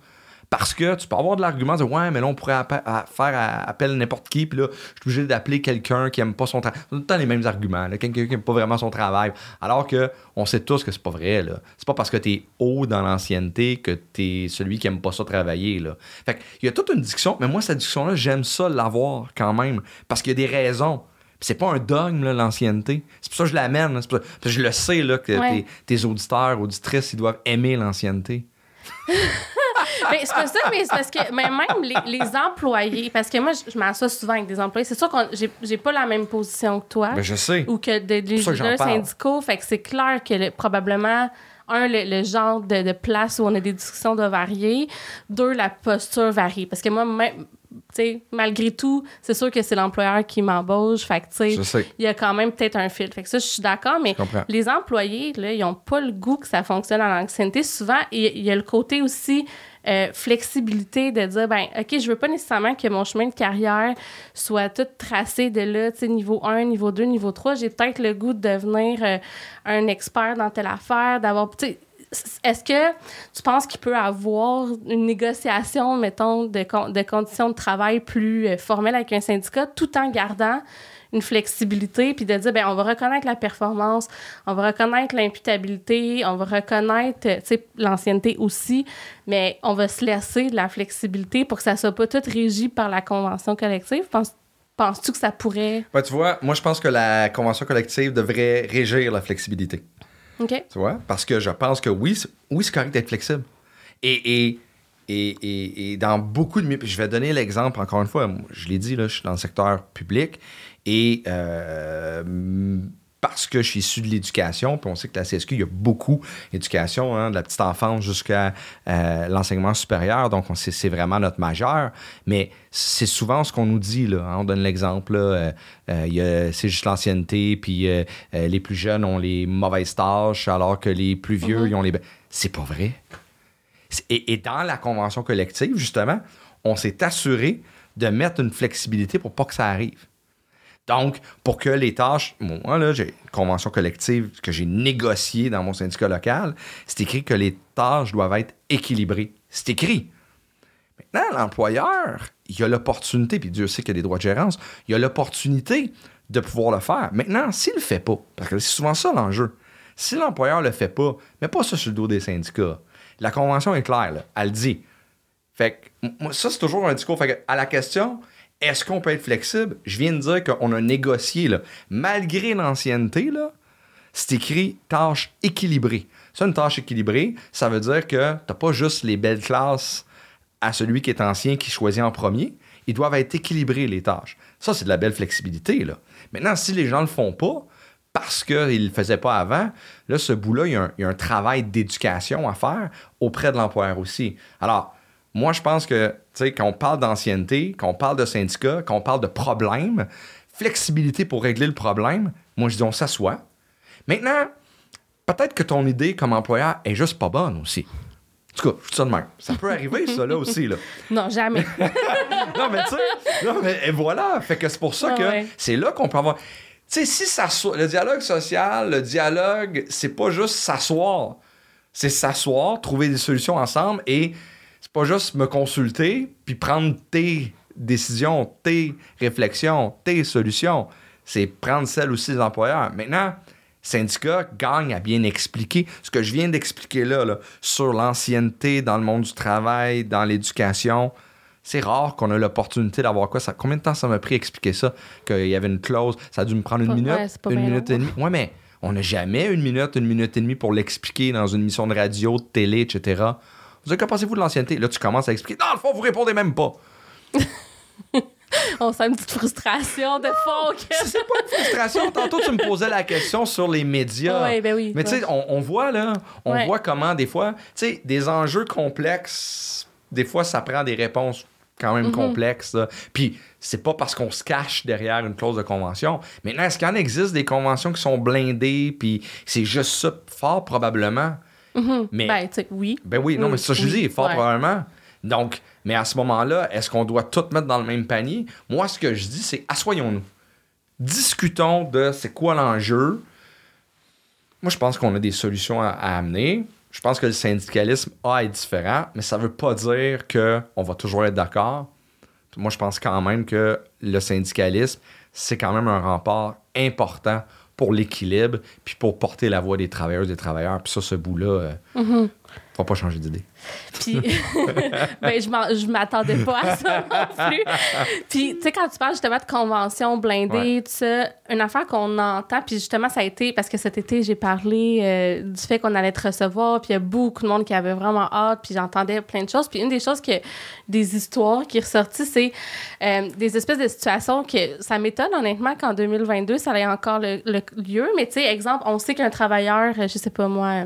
Parce que tu peux avoir de l'argument de ouais, mais là, on pourrait faire appel à n'importe qui, puis là, je suis obligé d'appeler quelqu'un qui aime pas son travail. Tout le temps les mêmes arguments, quelqu'un qui aime pas vraiment son travail. Alors que on sait tous que c'est pas vrai. Là. C'est pas parce que tu es haut dans l'ancienneté que tu es celui qui aime pas ça travailler. Là. Fait il y a toute une discussion, mais moi, cette discussion-là, j'aime ça l'avoir quand même. Parce qu'il y a des raisons c'est pas un dogme, l'ancienneté. C'est pour ça que je l'amène. Parce que je le sais là, que tes, auditeurs, auditrices, ils doivent aimer l'ancienneté. mais c'est pas ça, mais c'est parce que même les, employés, parce que moi, je, m'assois souvent avec des employés. C'est sûr que j'ai pas la même position que toi. Ben, je sais. Ou que des leaders syndicaux. Fait que c'est clair que probablement un, le, genre de, place où on a des discussions doit varier. Deux, la posture varie. Parce que moi, même, malgré tout, c'est sûr que c'est l'employeur qui m'embauche. Fait que, il y a quand même peut-être un fil. Fait que ça, je suis d'accord, mais les employés, là, ils n'ont pas le goût que ça fonctionne en l'ancienneté. Souvent, il y a le côté aussi euh, flexibilité de dire, ben OK, je veux pas nécessairement que mon chemin de carrière soit tout tracé de là, tu sais, niveau 1, niveau 2, niveau 3. J'ai peut-être le goût de devenir euh, un expert dans telle affaire, d'avoir, tu sais, est-ce que tu penses qu'il peut avoir une négociation, mettons, de, conditions de travail plus euh, formelles avec un syndicat tout en gardant une flexibilité, puis de dire, ben on va reconnaître la performance, on va reconnaître l'imputabilité, on va reconnaître, tu sais, l'ancienneté aussi, mais on va se laisser de la flexibilité pour que ça soit pas tout régi par la convention collective? Penses, penses-tu que ça pourrait... Ben, tu vois, moi, je pense que la convention collective devrait régir la flexibilité. OK. Tu vois? Parce que je pense que oui, oui c'est correct d'être flexible. Et, et, et, et, dans beaucoup de... Je vais donner l'exemple, encore une fois, je l'ai dit, là, je suis dans le secteur public et euh, parce que je suis issu de l'éducation, puis on sait que la CSQ, il y a beaucoup d'éducation, hein, de la petite enfance jusqu'à euh, l'enseignement supérieur, donc c'est vraiment notre majeur, mais c'est souvent ce qu'on nous dit, là, hein. on donne l'exemple, euh, c'est juste l'ancienneté, puis les plus jeunes ont les mauvaises tâches, alors que les plus vieux, mm-hmm. ils ont les... C'est pas vrai. Et, et dans la convention collective, justement, on s'est assuré de mettre une flexibilité pour pas que ça arrive. Donc, pour que les tâches, moi, là, j'ai une convention collective que j'ai négociée dans mon syndicat local, c'est écrit que les tâches doivent être équilibrées. C'est écrit. Maintenant, l'employeur, il a l'opportunité, puis Dieu sait qu'il y a des droits de gérance, il a l'opportunité de pouvoir le faire. Maintenant, s'il le fait pas, parce que c'est souvent ça l'enjeu, si l'employeur le fait pas, mais pas ça sur le dos des syndicats. La convention est claire, là, elle dit. Fait que, ça, c'est toujours un discours. Fait que, à la question, est-ce qu'on peut être flexible? Je viens de dire qu'on a négocié, là, malgré l'ancienneté, là, c'est écrit tâche équilibrée. Ça, une tâche équilibrée, ça veut dire que tu n'as pas juste les belles classes à celui qui est ancien qui choisit en premier. Ils doivent être équilibrés, les tâches. Ça, c'est de la belle flexibilité. Là. Maintenant, si les gens ne le font pas, parce qu'ils ne le faisaient pas avant, là, ce bout-là, il y, a un travail d'éducation à faire auprès de l'employeur aussi. Alors, moi, je pense que, tu sais, quand on parle d'ancienneté, quand on parle de syndicat, quand on parle de problème, flexibilité pour régler le problème, moi, je dis, on s'assoit. Maintenant, peut-être que ton idée comme employeur est juste pas bonne aussi. En tout cas, je dis ça de même. Ça peut arriver, ça, là aussi. Là. Non, jamais. non, mais tu sais, non, mais et voilà. Fait que c'est pour ça que c'est là qu'on peut avoir. Tu sais, si ça le dialogue social, le dialogue, c'est pas juste s'asseoir. C'est s'asseoir, trouver des solutions ensemble et c'est pas juste me consulter puis prendre tes décisions, tes réflexions, tes solutions. C'est prendre celles aussi des employeurs. Maintenant, syndicat gagne à bien expliquer ce que je viens d'expliquer là, sur l'ancienneté dans le monde du travail, dans l'éducation. C'est rare qu'on ait l'opportunité d'avoir quoi. Ça, combien de temps ça m'a pris à expliquer ça? Qu'il y avait une clause, ça a dû me prendre une minute, une minute et demie. Ouais, mais on n'a jamais une minute, une minute et demie pour l'expliquer dans une émission de radio, de télé, etc. Vous avez, que pensez-vous de l'ancienneté? Là, tu commences à expliquer. Dans le fond, vous répondez même pas. On sent une petite frustration de fond. C'est pas une frustration. Tantôt, tu me posais la question sur les médias. Oui, ben oui. Mais tu sais, on, voit là, on voit comment des fois, tu sais, des enjeux complexes, des fois, ça prend des réponses quand même mm-hmm. complexes. Puis, c'est pas parce qu'on se cache derrière une clause de convention. Maintenant, est-ce qu'il en existe des conventions qui sont blindées, puis c'est juste ça, fort probablement? Mm-hmm. Mais, ben, oui. Ben oui, non, mais ça, je dis, fort probablement. Donc, mais à ce moment-là, est-ce qu'on doit tout mettre dans le même panier? Moi, ce que je dis, c'est assoyons-nous. Discutons de c'est quoi l'enjeu. Moi, je pense qu'on a des solutions à, amener. je pense que le syndicalisme a être différent, mais ça veut pas dire qu'on va toujours être d'accord. Moi, je pense quand même que le syndicalisme, c'est quand même un rempart important pour l'équilibre, puis pour porter la voix des travailleurs et des travailleurs. Puis ça, ce bout-là, euh, Mhm. faut pas changer d'idée. Puis, ben, je m'attendais pas à ça non plus. Puis, tu sais, quand tu parles justement de convention blindée, tout ça, une affaire qu'on entend, puis justement, ça a été, parce que cet été, j'ai parlé euh, du fait qu'on allait te recevoir, puis il y a beaucoup de monde qui avait vraiment hâte, puis j'entendais plein de choses. Puis une des choses que, des histoires qui ressorties, c'est euh, des espèces de situations que ça m'étonne honnêtement qu'en 2022, ça ait encore le, le lieu. Mais tu sais, exemple, on sait qu'un travailleur, euh, je sais pas moi,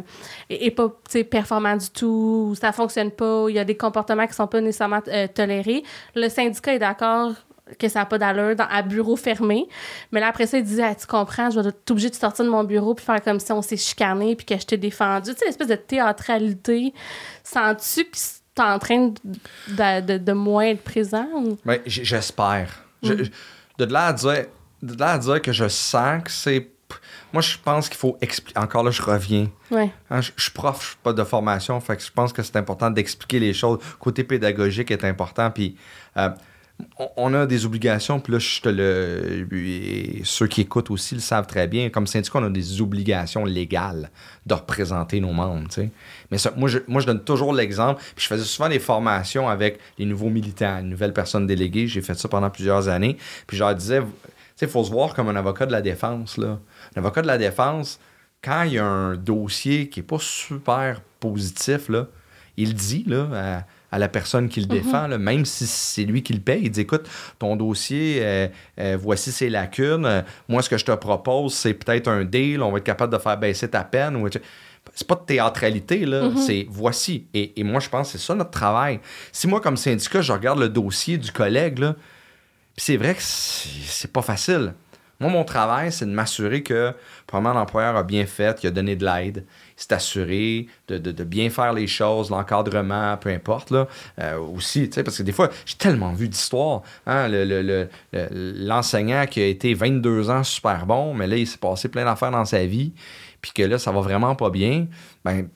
est, est pas tu sais, performant du tout, ou ça fonctionne pas, il y a des comportements qui sont pas nécessairement euh, tolérés. Le syndicat est d'accord que ça n'a pas d'allure dans, à bureau fermé. Mais là, après ça, il disait, Ah, tu comprends, je vais être obligé de sortir de mon bureau puis faire comme si on s'est chicané puis que je t'ai défendu. Tu sais, l'espèce de théâtralité. Sens-tu que t'es en train de, de, de- de moins être présent? ou- Ben, j'espère. Je- Mm. De là à dire, de là à dire que je sens que c'est. Moi, je pense qu'il faut expliquer. Encore là, je reviens. Ouais. Hein, je, je suis prof, je suis pas de formation, fait que je pense que c'est important d'expliquer les choses. Côté pédagogique est important, puis euh, on, a des obligations, puis là, je te le. et ceux qui écoutent aussi le savent très bien. Comme syndicat, on a des obligations légales de représenter nos membres. Mais ça, moi, je, moi, je donne toujours l'exemple, puis je faisais souvent des formations avec les nouveaux militants, les nouvelles personnes déléguées. J'ai fait ça pendant plusieurs années, puis je leur disais, il faut se voir comme un avocat de la défense, là. Un avocat de la défense, quand il y a un dossier qui n'est pas super positif, là, il dit là, à, à la personne qui le défend, là, même si c'est lui qui le paye, il dit écoute, ton dossier, euh, euh, voici ses lacunes. Euh, moi, ce que je te propose, c'est peut-être un deal, on va être capable de faire baisser ta peine. Ou... C'est pas de théâtralité, là. C'est voici. Et, et moi, je pense que c'est ça notre travail. Si moi, comme syndicat, je regarde le dossier du collègue, là, c'est vrai que c'est pas facile. Moi, mon travail, c'est de m'assurer que, probablement, l'employeur a bien fait, qu'il a donné de l'aide, il s'est assuré de, bien faire les choses, l'encadrement, peu importe, là. Euh, aussi, parce que des fois, j'ai tellement vu d'histoires. Hein, le- le- le- le- l'enseignant qui a été 22 ans super bon, mais là, il s'est passé plein d'affaires dans sa vie, puis que là, ça va vraiment pas bien. Ben,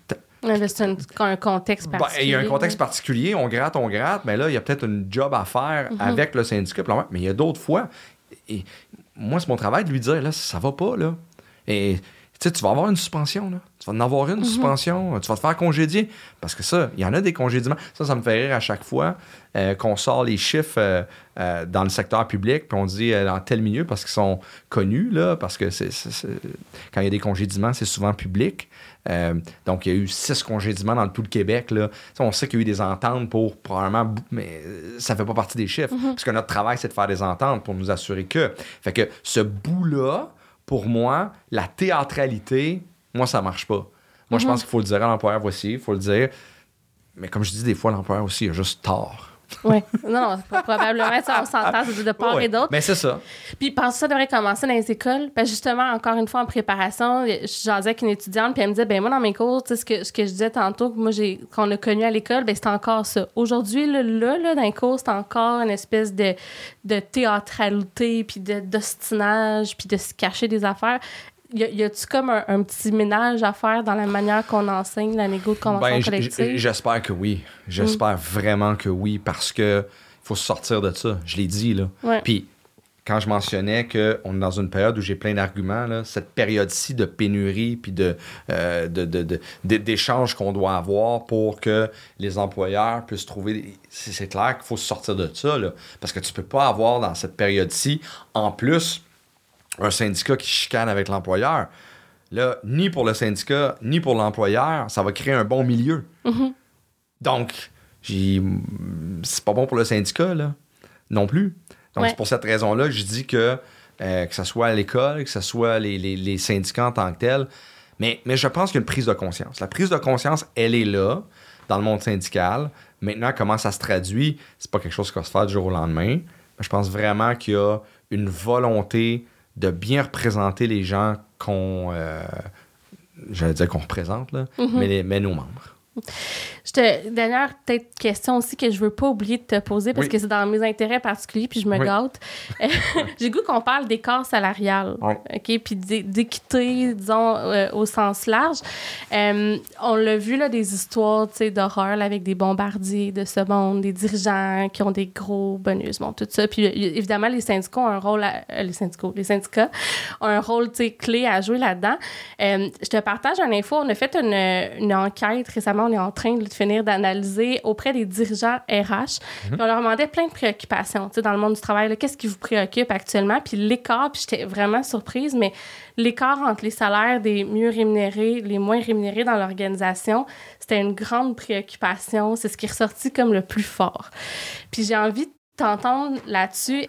C'est un, un contexte ben, particulier. il y a un contexte particulier, on gratte, on gratte, mais là, il y a peut-être une job à faire Mhm. avec le syndicat. Mais il y a d'autres fois. Et moi, c'est mon travail de lui dire, là, ça va pas, là. Et tu vas avoir une suspension, là. Tu vas en avoir Mhm. une suspension, tu vas te faire congédier. Parce que ça, il y en a des congédiements. Ça, ça me fait rire à chaque fois euh, qu'on sort les chiffres euh, euh, dans le secteur public, puis on dit euh, dans tel milieu, parce qu'ils sont connus, là, parce que c'est- quand il y a des congédiements, c'est souvent public. Euh, donc, il y a eu six congédiements dans tout le Québec. Là. On sait qu'il y a eu des ententes pour probablement, mais euh, ça fait pas partie des chiffres. Parce que notre travail, c'est de faire des ententes pour nous assurer que. Fait que ce bout-là, pour moi, la théâtralité, moi, ça marche pas. Moi, je pense qu'il faut le dire à l'employeur, voici, il faut le dire. Mais comme je dis, des fois, l'employeur aussi il a juste tort. Ouais. Non, probablement, ça, on s'entend c'est de part Ouais. et d'autre. Mais c'est ça. Puis, pense que ça devrait commencer dans les écoles. Parce justement, encore une fois, en préparation, je jasais avec une étudiante, puis elle me disait, ben moi, dans mes cours, tu sais, ce que, ce que je disais tantôt, que moi, j'ai, qu'on a connu à l'école, ben c'est encore ça. Aujourd'hui, là, là, là, dans les cours, c'est encore une espèce de, de théâtralité, puis de, d'ostinage, puis de se cacher des affaires. Y, a-tu comme un, un petit ménage à faire dans la manière qu'on enseigne la négo de convention Ben, collective? J'espère que oui. J'espère vraiment que oui, parce que faut sortir de ça. Je l'ai dit, là. Ouais. Puis, quand je mentionnais qu'on est dans une période où j'ai plein d'arguments, cette période-ci de pénurie puis de, euh, de- de- de- d'échanges qu'on doit avoir pour que les employeurs puissent trouver... c'est clair qu'il faut sortir de ça, là, parce que tu peux pas avoir dans cette période-ci, en plus, un syndicat qui chicane avec l'employeur. Là, ni pour le syndicat, ni pour l'employeur, ça va créer un bon milieu. Donc, j'ai- c'est pas bon pour le syndicat, là, non plus. Donc, Ouais. c'est pour cette raison-là que je dis que, euh, que ce soit à l'école, que ce soit les, les- les syndicats en tant que tels, mais, mais je pense qu'il y a une prise de conscience. La prise de conscience, elle est là, dans le monde syndical. Maintenant, comment ça se traduit, c'est pas quelque chose qui va se faire du jour au lendemain. Mais je pense vraiment qu'il y a une volonté de bien représenter les gens qu'on... euh, J'allais dire qu'on représente, là, mais, les- mais nos membres. Je te, dernière peut-être question aussi que je veux pas oublier de te poser parce que c'est dans mes intérêts particuliers puis je me gâte. J'ai goût qu'on parle d'écart salarial, ok, puis d'équité, disons euh, au sens large. Euh, on l'a vu là des histoires, tu sais, d'horreur avec des bombardiers de ce monde, des dirigeants qui ont des gros bonus, bon tout ça. Puis évidemment les syndicats ont un rôle, euh, les syndicats, les syndicats ont un rôle, tu sais, clé à jouer là-dedans. je te partage une info. On a fait une, une enquête récemment. On est en train de finir d'analyser auprès des dirigeants RH. Mhm. on leur demandait plein de préoccupations dans le monde du travail. Qu'est-ce qui vous préoccupe actuellement? Puis l'écart, puis j'étais vraiment surprise, mais l'écart entre les salaires des mieux rémunérés, les moins rémunérés dans l'organisation, c'était une grande préoccupation. C'est ce qui est ressorti comme le plus fort. Puis j'ai envie de t'entendre là-dessus.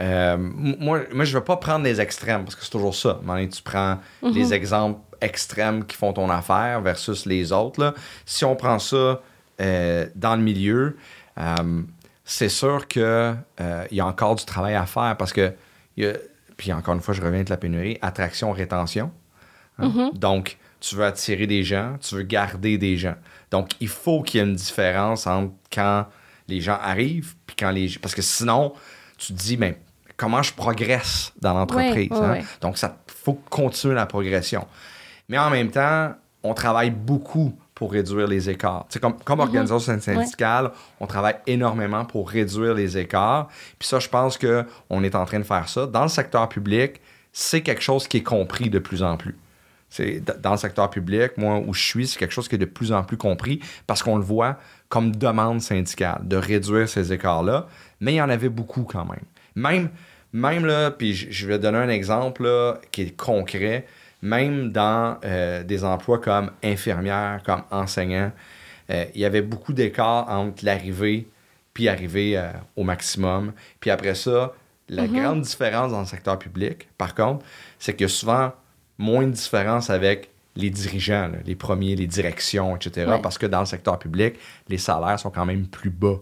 Euh, moi, moi, je ne veux pas prendre les extrêmes parce que c'est toujours ça. Tu prends mhm. les exemples extrêmes qui font ton affaire versus les autres. Si on prend ça euh, dans le milieu, euh, c'est sûr qu'il euh, y a encore du travail à faire parce que, puis encore une fois, je reviens de la pénurie, attraction, rétention. Hein. Mm-hmm. Donc, tu veux attirer des gens, tu veux garder des gens. Donc, il faut qu'il y ait une différence entre quand les gens arrivent, puis quand les... Parce que sinon, tu te dis, mais ben, comment je progresse dans l'entreprise? Hein? Donc, ça faut continuer la progression. Mais en même temps, on travaille beaucoup pour réduire les écarts. comme, comme mhm. organisation syndicale, on travaille énormément pour réduire les écarts. Puis ça, je pense qu'on est en train de faire ça. Dans le secteur public, c'est quelque chose qui est compris de plus en plus. Dans le secteur public, moi où je suis, c'est quelque chose qui est de plus en plus compris parce qu'on le voit comme demande syndicale de réduire ces écarts-là. Mais il y en avait beaucoup quand même. Même, même là, puis je vais donner un exemple qui est concret même dans euh, des emplois comme infirmière, comme enseignant, euh, il y avait beaucoup d'écart entre l'arrivée puis arriver euh, au maximum. Puis après ça, la mhm. grande différence dans le secteur public, par contre, c'est qu'il y a souvent moins de différence avec les dirigeants, les premiers, les directions, etc. Parce que dans le secteur public, les salaires sont quand même plus bas.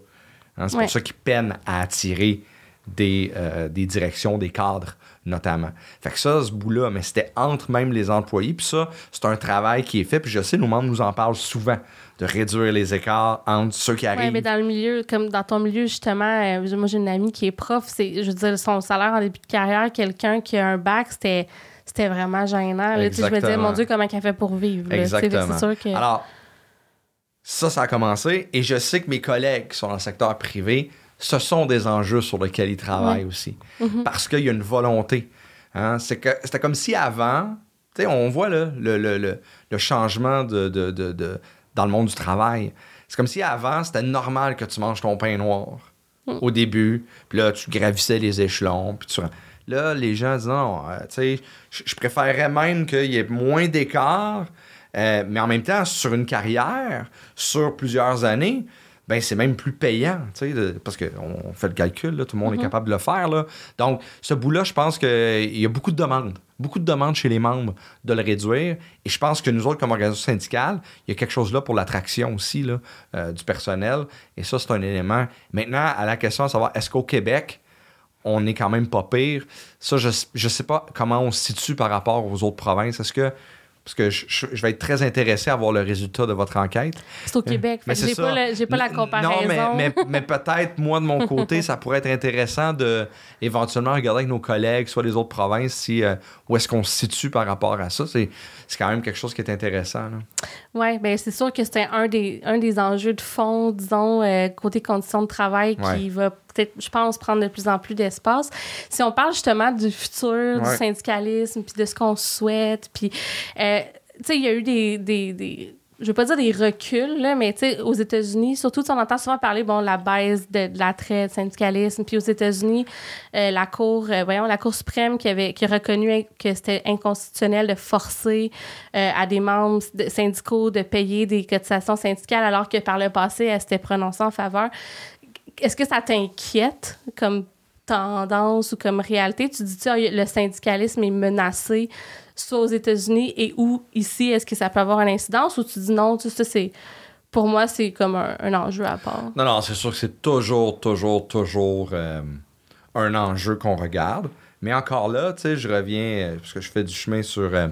Hein. C'est pour ça qu'ils peinent à attirer des, des directions, des cadres notamment. Fait que ça, ce bout-là, mais c'était entre même les employés. Puis ça, c'est un travail qui est fait. Puis je sais, nos membres nous en parlent souvent, de réduire les écarts entre ceux qui arrivent. Oui, mais dans le milieu, comme dans ton milieu, justement, euh, moi, j'ai une amie qui est prof. C'est, je veux dire, son salaire en début de carrière, quelqu'un qui a un bac, c'était c'était vraiment gênant. Là, je me disais, mon Dieu, comment elle fait pour vivre. Exactement. Sûr que... Alors, ça, ça a commencé. Et je sais que mes collègues qui sont dans le secteur privé ce sont des enjeux sur lesquels ils travaillent aussi. Mhm. Parce qu'il y a une volonté. Hein. C'était comme si avant, on voit le, le, changement de, dans le monde du travail. C'est comme si avant, c'était normal que tu manges ton pain noir mm. au début, puis là, tu gravissais les échelons, puis tu... Là, les gens disent non, euh, tu sais, je préférerais même qu'il y ait moins d'écart, euh, mais en même temps, sur une carrière, sur plusieurs années, ben c'est même plus payant, tu sais, parce qu'on fait le calcul, tout le monde est mhm. capable de le faire. Là. Donc, ce bout-là, je pense qu'il y a beaucoup de demandes, beaucoup de demandes chez les membres de le réduire. Et je pense que nous autres, comme organisation syndicale, il y a quelque chose là pour l'attraction aussi là, euh, du personnel. Et ça, c'est un élément. Maintenant, à la question de savoir, est-ce qu'au Québec, on est quand même pas pire? Ça, je ne sais pas comment on se situe par rapport aux autres provinces. Est-ce que parce que je, vais être très intéressé à voir le résultat de votre enquête. C'est au Québec, mais j'ai pas, pas, la comparaison. Non, mais, mais, peut-être, moi, de mon côté, ça pourrait être intéressant de éventuellement regarder avec nos collègues, soit les autres provinces, si, euh, où est-ce qu'on se situe par rapport à ça. C'est, quand même quelque chose qui est intéressant. Oui, bien, c'est sûr que c'est un des, un des enjeux de fond, disons, euh, côté conditions de travail, qui va peut-être, je pense, prendre de plus en plus d'espace. Si on parle justement du futur du syndicalisme, puis de ce qu'on souhaite, puis, euh, tu sais, il y a eu des, des, des je veux pas dire des reculs, là, mais aux États-Unis, surtout, on entend souvent parler, bon, la baisse de, de l'attrait, du syndicalisme. Puis aux États-Unis, euh, la Cour, euh, voyons, la Cour suprême qui avait qui a reconnu que c'était inconstitutionnel de forcer à des membres syndicaux de payer des cotisations syndicales alors que par le passé, elle s'était prononcée en faveur est-ce que ça t'inquiète comme tendance ou comme réalité? Tu dis, tu le syndicalisme est menacé, soit aux États-Unis et où ici, est-ce que ça peut avoir une incidence? Ou tu dis non, tu sais, c'est. Pour moi, c'est comme un, enjeu à part. Non, non, c'est sûr que c'est toujours, toujours, toujours euh, un enjeu qu'on regarde. Mais encore là, tu sais, je reviens, euh, parce que je fais du chemin sur. Euh,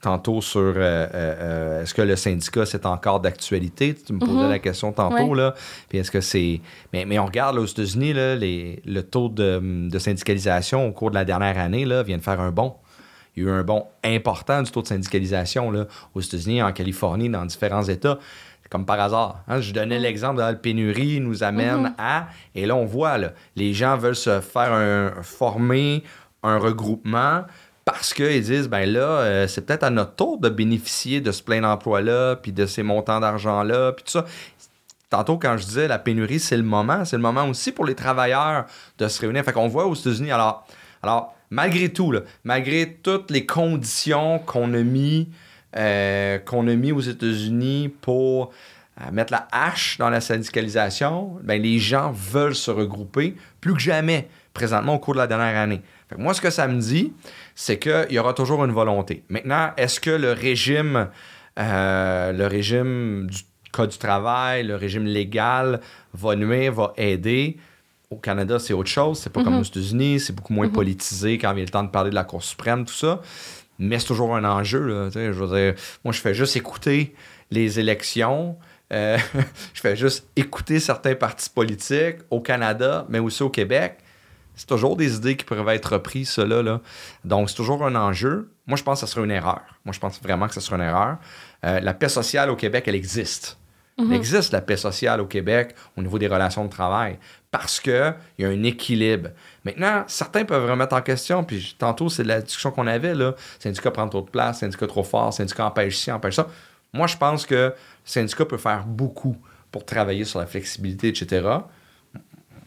tantôt sur euh, euh, euh, est-ce que le syndicat, c'est encore d'actualité? Tu me posais la question tantôt. Là. Puis est-ce que c'est. Mais, mais, on regarde aux États-Unis, le taux de, de, syndicalisation au cours de la dernière année là, vient de faire un bond. Il y a eu un bond important du taux de syndicalisation là, aux États-Unis, en Californie, dans différents États comme par hasard. Hein. Je donnais l'exemple de la pénurie nous amène mm-hmm. à, et là on voit, là, les gens veulent se faire un, former un regroupement parce qu'ils disent, ben là, euh, c'est peut-être à notre tour de bénéficier de ce plein d'emploi-là, puis de ces montants d'argent-là, puis tout ça. Tantôt, quand je disais la pénurie, c'est le moment. C'est le moment aussi pour les travailleurs de se réunir. Fait qu'on voit aux États-Unis, alors, alors malgré tout, malgré toutes les conditions qu'on a mis, euh, qu'on a mis aux États-Unis pour euh, mettre la hache dans la syndicalisation, ben, les gens veulent se regrouper plus que jamais présentement au cours de la dernière année. Moi, ce que ça me dit, c'est qu'il y aura toujours une volonté. Maintenant, est-ce que le régime, euh, le régime du Code du travail, le régime légal va nuire, va aider? Au Canada, c'est autre chose. C'est pas comme mhm. aux États-Unis. C'est beaucoup moins mhm. politisé quand vient le temps de parler de la Cour suprême, tout ça. Mais c'est toujours un enjeu. je veux dire, moi, je fais juste écouter les élections. Euh, je fais juste écouter certains partis politiques au Canada, mais aussi au Québec c'est toujours des idées qui peuvent être reprises, cela. Là. Donc, c'est toujours un enjeu. Moi, je pense que ce serait une erreur. Moi, je pense vraiment que ce serait une erreur. Euh, la paix sociale au Québec, elle existe. Il mhm. existe la paix sociale au Québec au niveau des relations de travail parce qu'il y a un équilibre. Maintenant, certains peuvent remettre en question, puis tantôt, c'est la discussion qu'on avait, là. Syndicat prend trop de place, syndicat trop fort, syndicat empêche ci, empêche ça. Moi, je pense que le syndicat peut faire beaucoup pour travailler sur la flexibilité, etc.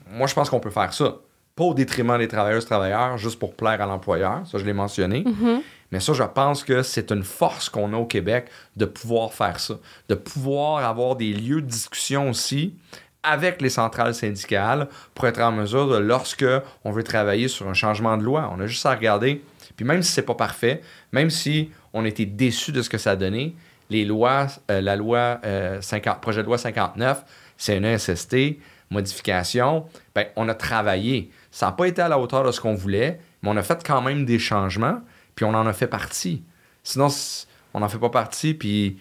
Moi, je pense qu'on peut faire ça pas au détriment des travailleuses travailleurs, juste pour plaire à l'employeur, ça je l'ai mentionné. Mm-hmm. Mais ça, je pense que c'est une force qu'on a au Québec de pouvoir faire ça, de pouvoir avoir des lieux de discussion aussi avec les centrales syndicales pour être en mesure de, lorsque on veut travailler sur un changement de loi, on a juste à regarder. Puis même si c'est pas parfait, même si on était déçu de ce que ça a donné, les lois, euh, la loi 50, euh, projet de loi 59, c'est une SST, modification, ben, on a travaillé. Ça n'a pas été à la hauteur de ce qu'on voulait, mais on a fait quand même des changements, puis on en a fait partie. Sinon, on n'en fait pas partie, puis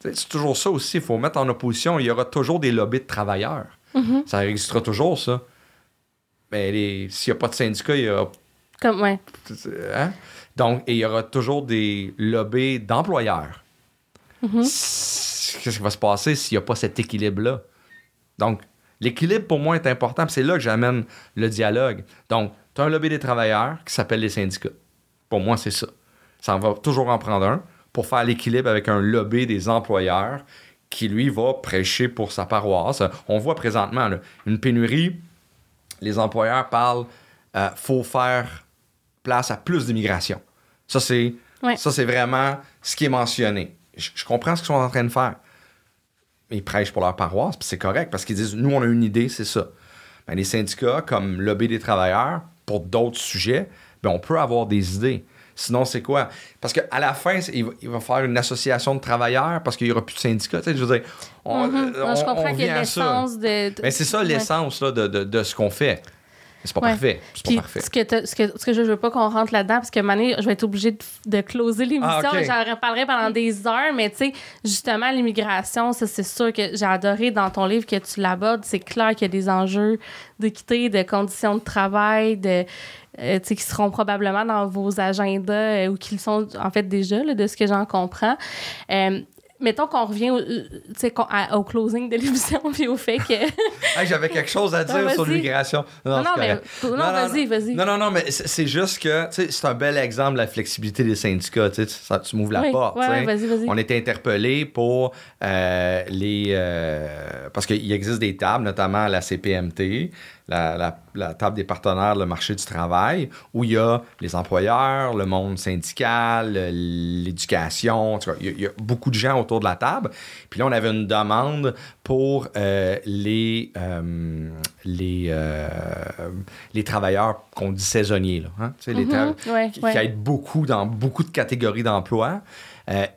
c'est toujours ça aussi. Il faut mettre en opposition. Il y aura toujours des lobbies de travailleurs. Mm-hmm. Ça existera toujours, ça. Mais s'il n'y a pas de syndicat, il y a. Comme, ouais. Hein? Donc, il y aura toujours des lobbies d'employeurs. Mm-hmm. Qu'est-ce qui va se passer s'il n'y a pas cet équilibre-là? Donc, L'équilibre, pour moi, est important. C'est là que j'amène le dialogue. Donc, tu as un lobby des travailleurs qui s'appelle les syndicats. Pour moi, c'est ça. Ça en va toujours en prendre un pour faire l'équilibre avec un lobby des employeurs qui, lui, va prêcher pour sa paroisse. On voit présentement une pénurie. Les employeurs parlent euh, faut faire place à plus d'immigration. Ça, c'est ça, c'est vraiment ce qui est mentionné. je comprends ce qu'ils sont en train de faire ils prêchent pour leur paroisse, puis c'est correct parce qu'ils disent nous, on a une idée, c'est ça. Ben, les syndicats, comme lobby des travailleurs, pour d'autres sujets, ben, on peut avoir des idées. Sinon, c'est quoi? Parce qu'à la fin, il va, faire une association de travailleurs parce qu'il n'y aura plus de syndicats. Tu sais, je veux dire, on, mm-hmm. je comprends qu'il y a l'essence de, Mais ben, c'est ça l'essence de, de, de, ce qu'on fait c'est pas parfait. C'est pas parfait. Ce que, ce, que, ce que je veux pas qu'on rentre là-dedans, parce que Mané, je vais être obligée de, de closer l'émission. Ah, J'en reparlerai pendant des heures, mais tu sais, justement, l'immigration, ça, c'est sûr que j'ai adoré dans ton livre que tu l'abordes. C'est clair qu'il y a des enjeux d'équité, de conditions de travail, de. Euh, qui seront probablement dans vos agendas euh, ou qui le sont en fait déjà, là, de ce que j'en comprends. Euh, mettons qu'on revient au, euh, au closing de l'émission puis au fait que. J'avais quelque chose à dire sur l'immigration. Non, non, mais. Non, vas-y, vas-y. Non, non, non, mais c'est juste que, c'est un bel exemple de la flexibilité des syndicats. Tu tu m'ouvres la porte. Ouais, vas-y, vas-y. On était interpellés pour euh, les. Euh, parce qu'il existe des tables, notamment à la CPMT, la, table des partenaires, le marché du travail, où il y a les employeurs, le monde syndical, l'éducation, il, y a beaucoup de gens autour de la table. Puis là, on avait une demande pour euh, les, euh, les, euh, les travailleurs qu'on dit saisonniers, là, hein? les mm-hmm. qui, aident beaucoup dans beaucoup de catégories d'emploi.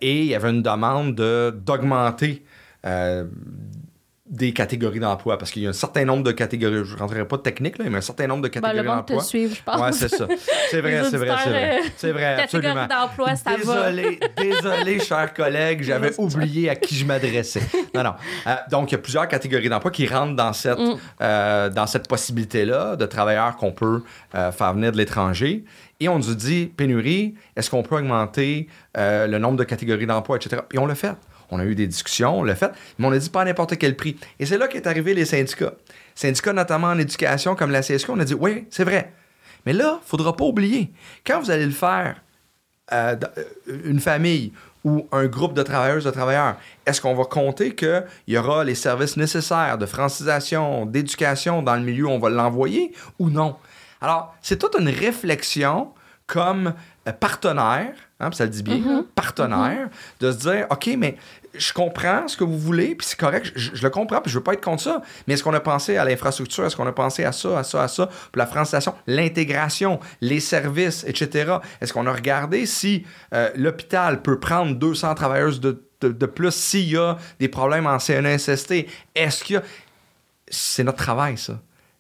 et il y avait une demande d'augmenter des catégories d'emploi parce qu'il y a un certain nombre de catégories. Je ne rentrerai pas de technique, là, mais un certain nombre de Ben, catégories le monde te d'emploi. suit, je pense. Ouais, c'est ça. C'est vrai, c'est vrai, c'est vrai. euh, C'est vrai, Catégorie absolument. d'emploi, ça va. Désolé, désolé, chers collègues, j'avais oublié à qui je m'adressais. Non, non. Euh, donc, il y a plusieurs catégories d'emploi qui rentrent dans cette, Mm. euh, dans cette possibilité-là de travailleurs qu'on peut euh, faire venir de l'étranger. Et on nous dit, pénurie, est-ce qu'on peut augmenter euh, le nombre de catégories d'emploi, etc. Puis on l'a fait. On a eu des discussions, on l'a fait, mais on a dit pas à n'importe quel prix. Et c'est là qu'est arrivé les syndicats. Syndicats notamment en éducation comme la CSQ, on a dit, oui, c'est vrai. Mais là, il faudra pas oublier, quand vous allez le faire euh, euh, une famille ou un groupe de travailleuses de travailleurs, est-ce qu'on va compter qu'il y aura les services nécessaires de francisation, d'éducation dans le milieu où on va l'envoyer ou non? Alors, c'est toute une réflexion comme euh, partenaire, hein, ça le dit bien, partenaire, de se dire, OK, mais je comprends ce que vous voulez, puis c'est correct, je, je le comprends, puis je veux pas être contre ça, mais est-ce qu'on a pensé à l'infrastructure, est-ce qu'on a pensé à ça, à ça, à ça, puis la francisation, l'intégration, les services, etc. Est-ce qu'on a regardé si euh, l'hôpital peut prendre 200 travailleuses de, de- de plus s'il y a des problèmes en CNSST? Est-ce qu'il y a... C'est notre travail, ça.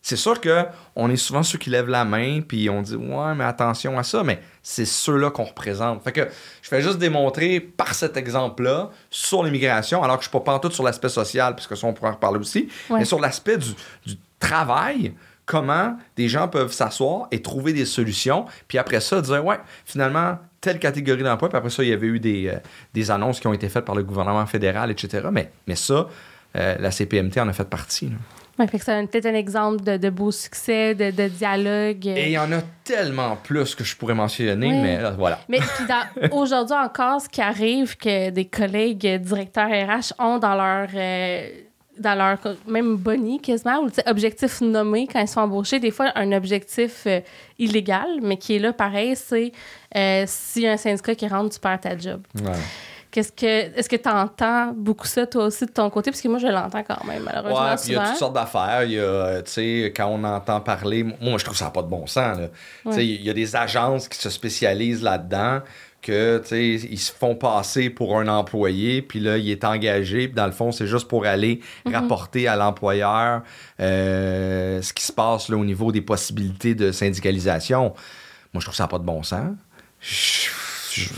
C'est sûr que on est souvent ceux qui lèvent la main puis on dit ouais mais attention à ça mais c'est ceux-là qu'on représente. Fait que je fais juste démontrer par cet exemple-là sur l'immigration alors que je suis pas pantoute sur l'aspect social puisque ça on pourra en reparler aussi Ouais. mais sur l'aspect du, du travail comment des gens peuvent s'asseoir et trouver des solutions puis après ça dire ouais finalement telle catégorie d'emploi puis après ça il y avait eu des, euh, des annonces qui ont été faites par le gouvernement fédéral etc. mais mais ça euh, la CPMT en a fait partie. là. Ouais, fait que c'est peut-être un exemple de, de beau succès, de, de dialogue. Et il y en a tellement plus que je pourrais mentionner, Oui. mais là, voilà. Mais aujourd'hui encore, ce qui arrive que des collègues euh, directeurs RH ont dans leur euh, dans leur même boni quasiment ou objectif nommé quand ils sont embauchés, des fois un objectif euh, illégal, mais qui est là pareil, c'est euh, s'il y a un syndicat qui rentre, tu perds ta job. Qu'est-ce que est-ce que tu entends beaucoup ça toi aussi de ton côté? Parce que moi je l'entends quand même malheureusement Ouais, puis il y a souvent. toutes sortes d'affaires. Il y a, euh, tu sais, quand on entend parler, moi, je trouve ça n'a pas de bon sens. là. Tu sais, il y a des agences qui se spécialisent là-dedans, que, tu sais, ils se font passer pour un employé, puis là, il est engagé, puis dans le fond, c'est juste pour aller rapporter à l'employeur euh, ce qui se passe là, au niveau des possibilités de syndicalisation. Moi, je trouve ça n'a pas de bon sens. Je- je-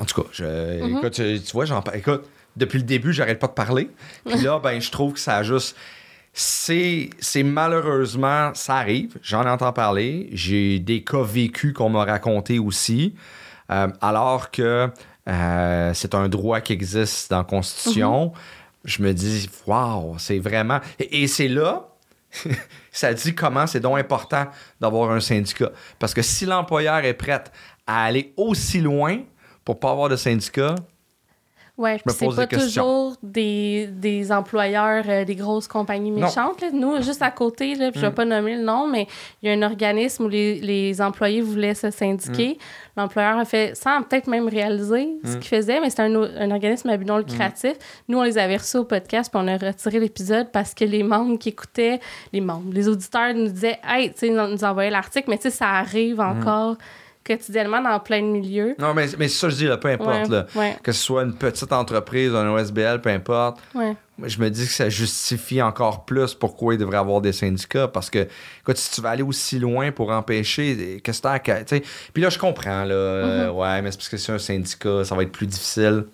en tout cas, je, écoute, tu, tu vois, j'en écoute, depuis le début, j'arrête pas de parler. Puis là, ben, je trouve que ça a juste. C'est, c'est malheureusement, ça arrive, j'en entends parler. J'ai des cas vécus qu'on m'a racontés aussi. Euh, alors que euh, c'est un droit qui existe dans la Constitution, je me dis, waouh, c'est vraiment. Et, et c'est là, ça dit comment c'est donc important d'avoir un syndicat. Parce que si l'employeur est prêt à aller aussi loin pour pas avoir de syndicat, Ouais, puis c'est pas des toujours des, des employeurs euh, des grosses compagnies méchantes. là. Nous, juste à côté, là, puis je vais Mm. pas nommer le nom, mais il y a un organisme où les, les employés voulaient se syndiquer. Mm. L'employeur a fait, sans peut-être même réaliser ce qu'il faisait, mais c'était un, un organisme à but Mm. non lucratif. Nous, on les avait reçus au podcast, puis on a retiré l'épisode parce que les membres qui écoutaient, les membres, les auditeurs nous disaient, hey, tu sais, ils nous envoyaient l'article, mais tu sais, ça arrive Mm. encore quotidiennement dans plein de milieux. Non, mais, mais c'est ça que je dis, là, peu importe. Ouais, là. ouais. Que ce soit une petite entreprise, un OSBL, peu importe. Ouais. Je me dis que ça justifie encore plus pourquoi il devrait avoir des syndicats. Parce que, écoute, si tu vas aller aussi loin pour empêcher, qu'est-ce que. Puis là, je comprends, là. euh, Mm-hmm. ouais, mais c'est parce que c'est un syndicat, ça va être plus difficile.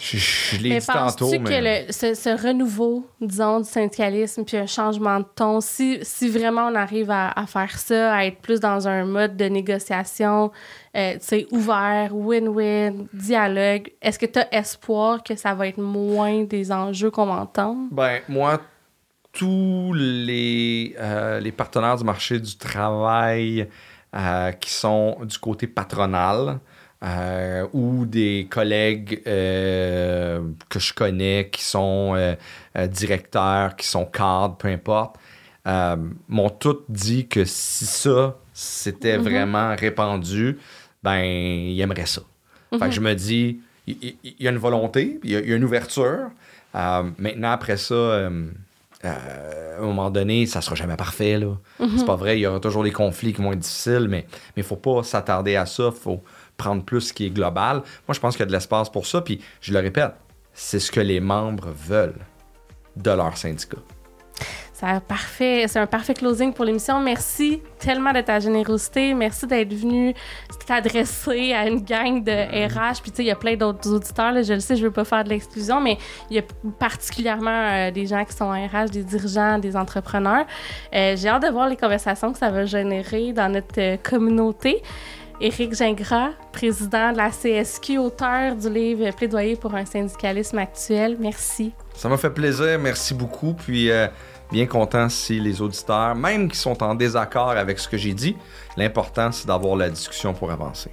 Je, je l'ai Mais dit tantôt, mais. que le- ce, ce renouveau, disons, du syndicalisme, puis un changement de ton, si, si vraiment on arrive à, à faire ça, à être plus dans un mode de négociation, euh, tu sais, ouvert, win-win, dialogue, est-ce que tu as espoir que ça va être moins des enjeux qu'on entend? Ben, moi, tous les, euh, les partenaires du marché du travail euh, qui sont du côté patronal euh, ou des collègues euh, que je connais qui sont euh, directeurs, qui sont cadres, peu importe, m'ont tous dit que si ça, c'était Mhm. vraiment répandu, ben, ils aimeraient ça. Fait que je me dis, il y, a une volonté, il y a, il y a une ouverture. Maintenant, après ça, euh, à un moment donné, ça sera jamais parfait. là. C'est pas vrai, il y aura toujours des conflits qui vont être difficiles, mais il faut pas s'attarder à ça. Faut prendre plus ce qui est global. Moi, je pense qu'il y a de l'espace pour ça. Puis, je le répète, c'est ce que les membres veulent. de leur syndicat. C'est parfait. C'est un parfait closing pour l'émission. Merci tellement de ta générosité. Merci d'être venu t'adresser à une gang de RH. Puis, tu sais, il y a plein d'autres auditeurs. Là, je le sais, je veux pas faire de l'exclusion, mais il y a particulièrement euh, des gens qui sont en RH, des dirigeants, des entrepreneurs. Euh, j'ai hâte de voir les conversations que ça va générer dans notre euh, communauté. Éric Gingras, président de la CSQ, auteur du livre Plaidoyer pour un syndicalisme actuel. Merci. Ça m'a fait plaisir. Merci beaucoup. Puis bien content si les auditeurs, même qui sont en désaccord avec ce que j'ai dit, l'important c'est d'avoir la discussion pour avancer.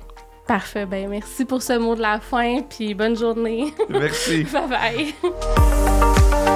Parfait. Ben merci pour ce mot de la fin, puis bonne journée. Merci. bye bye.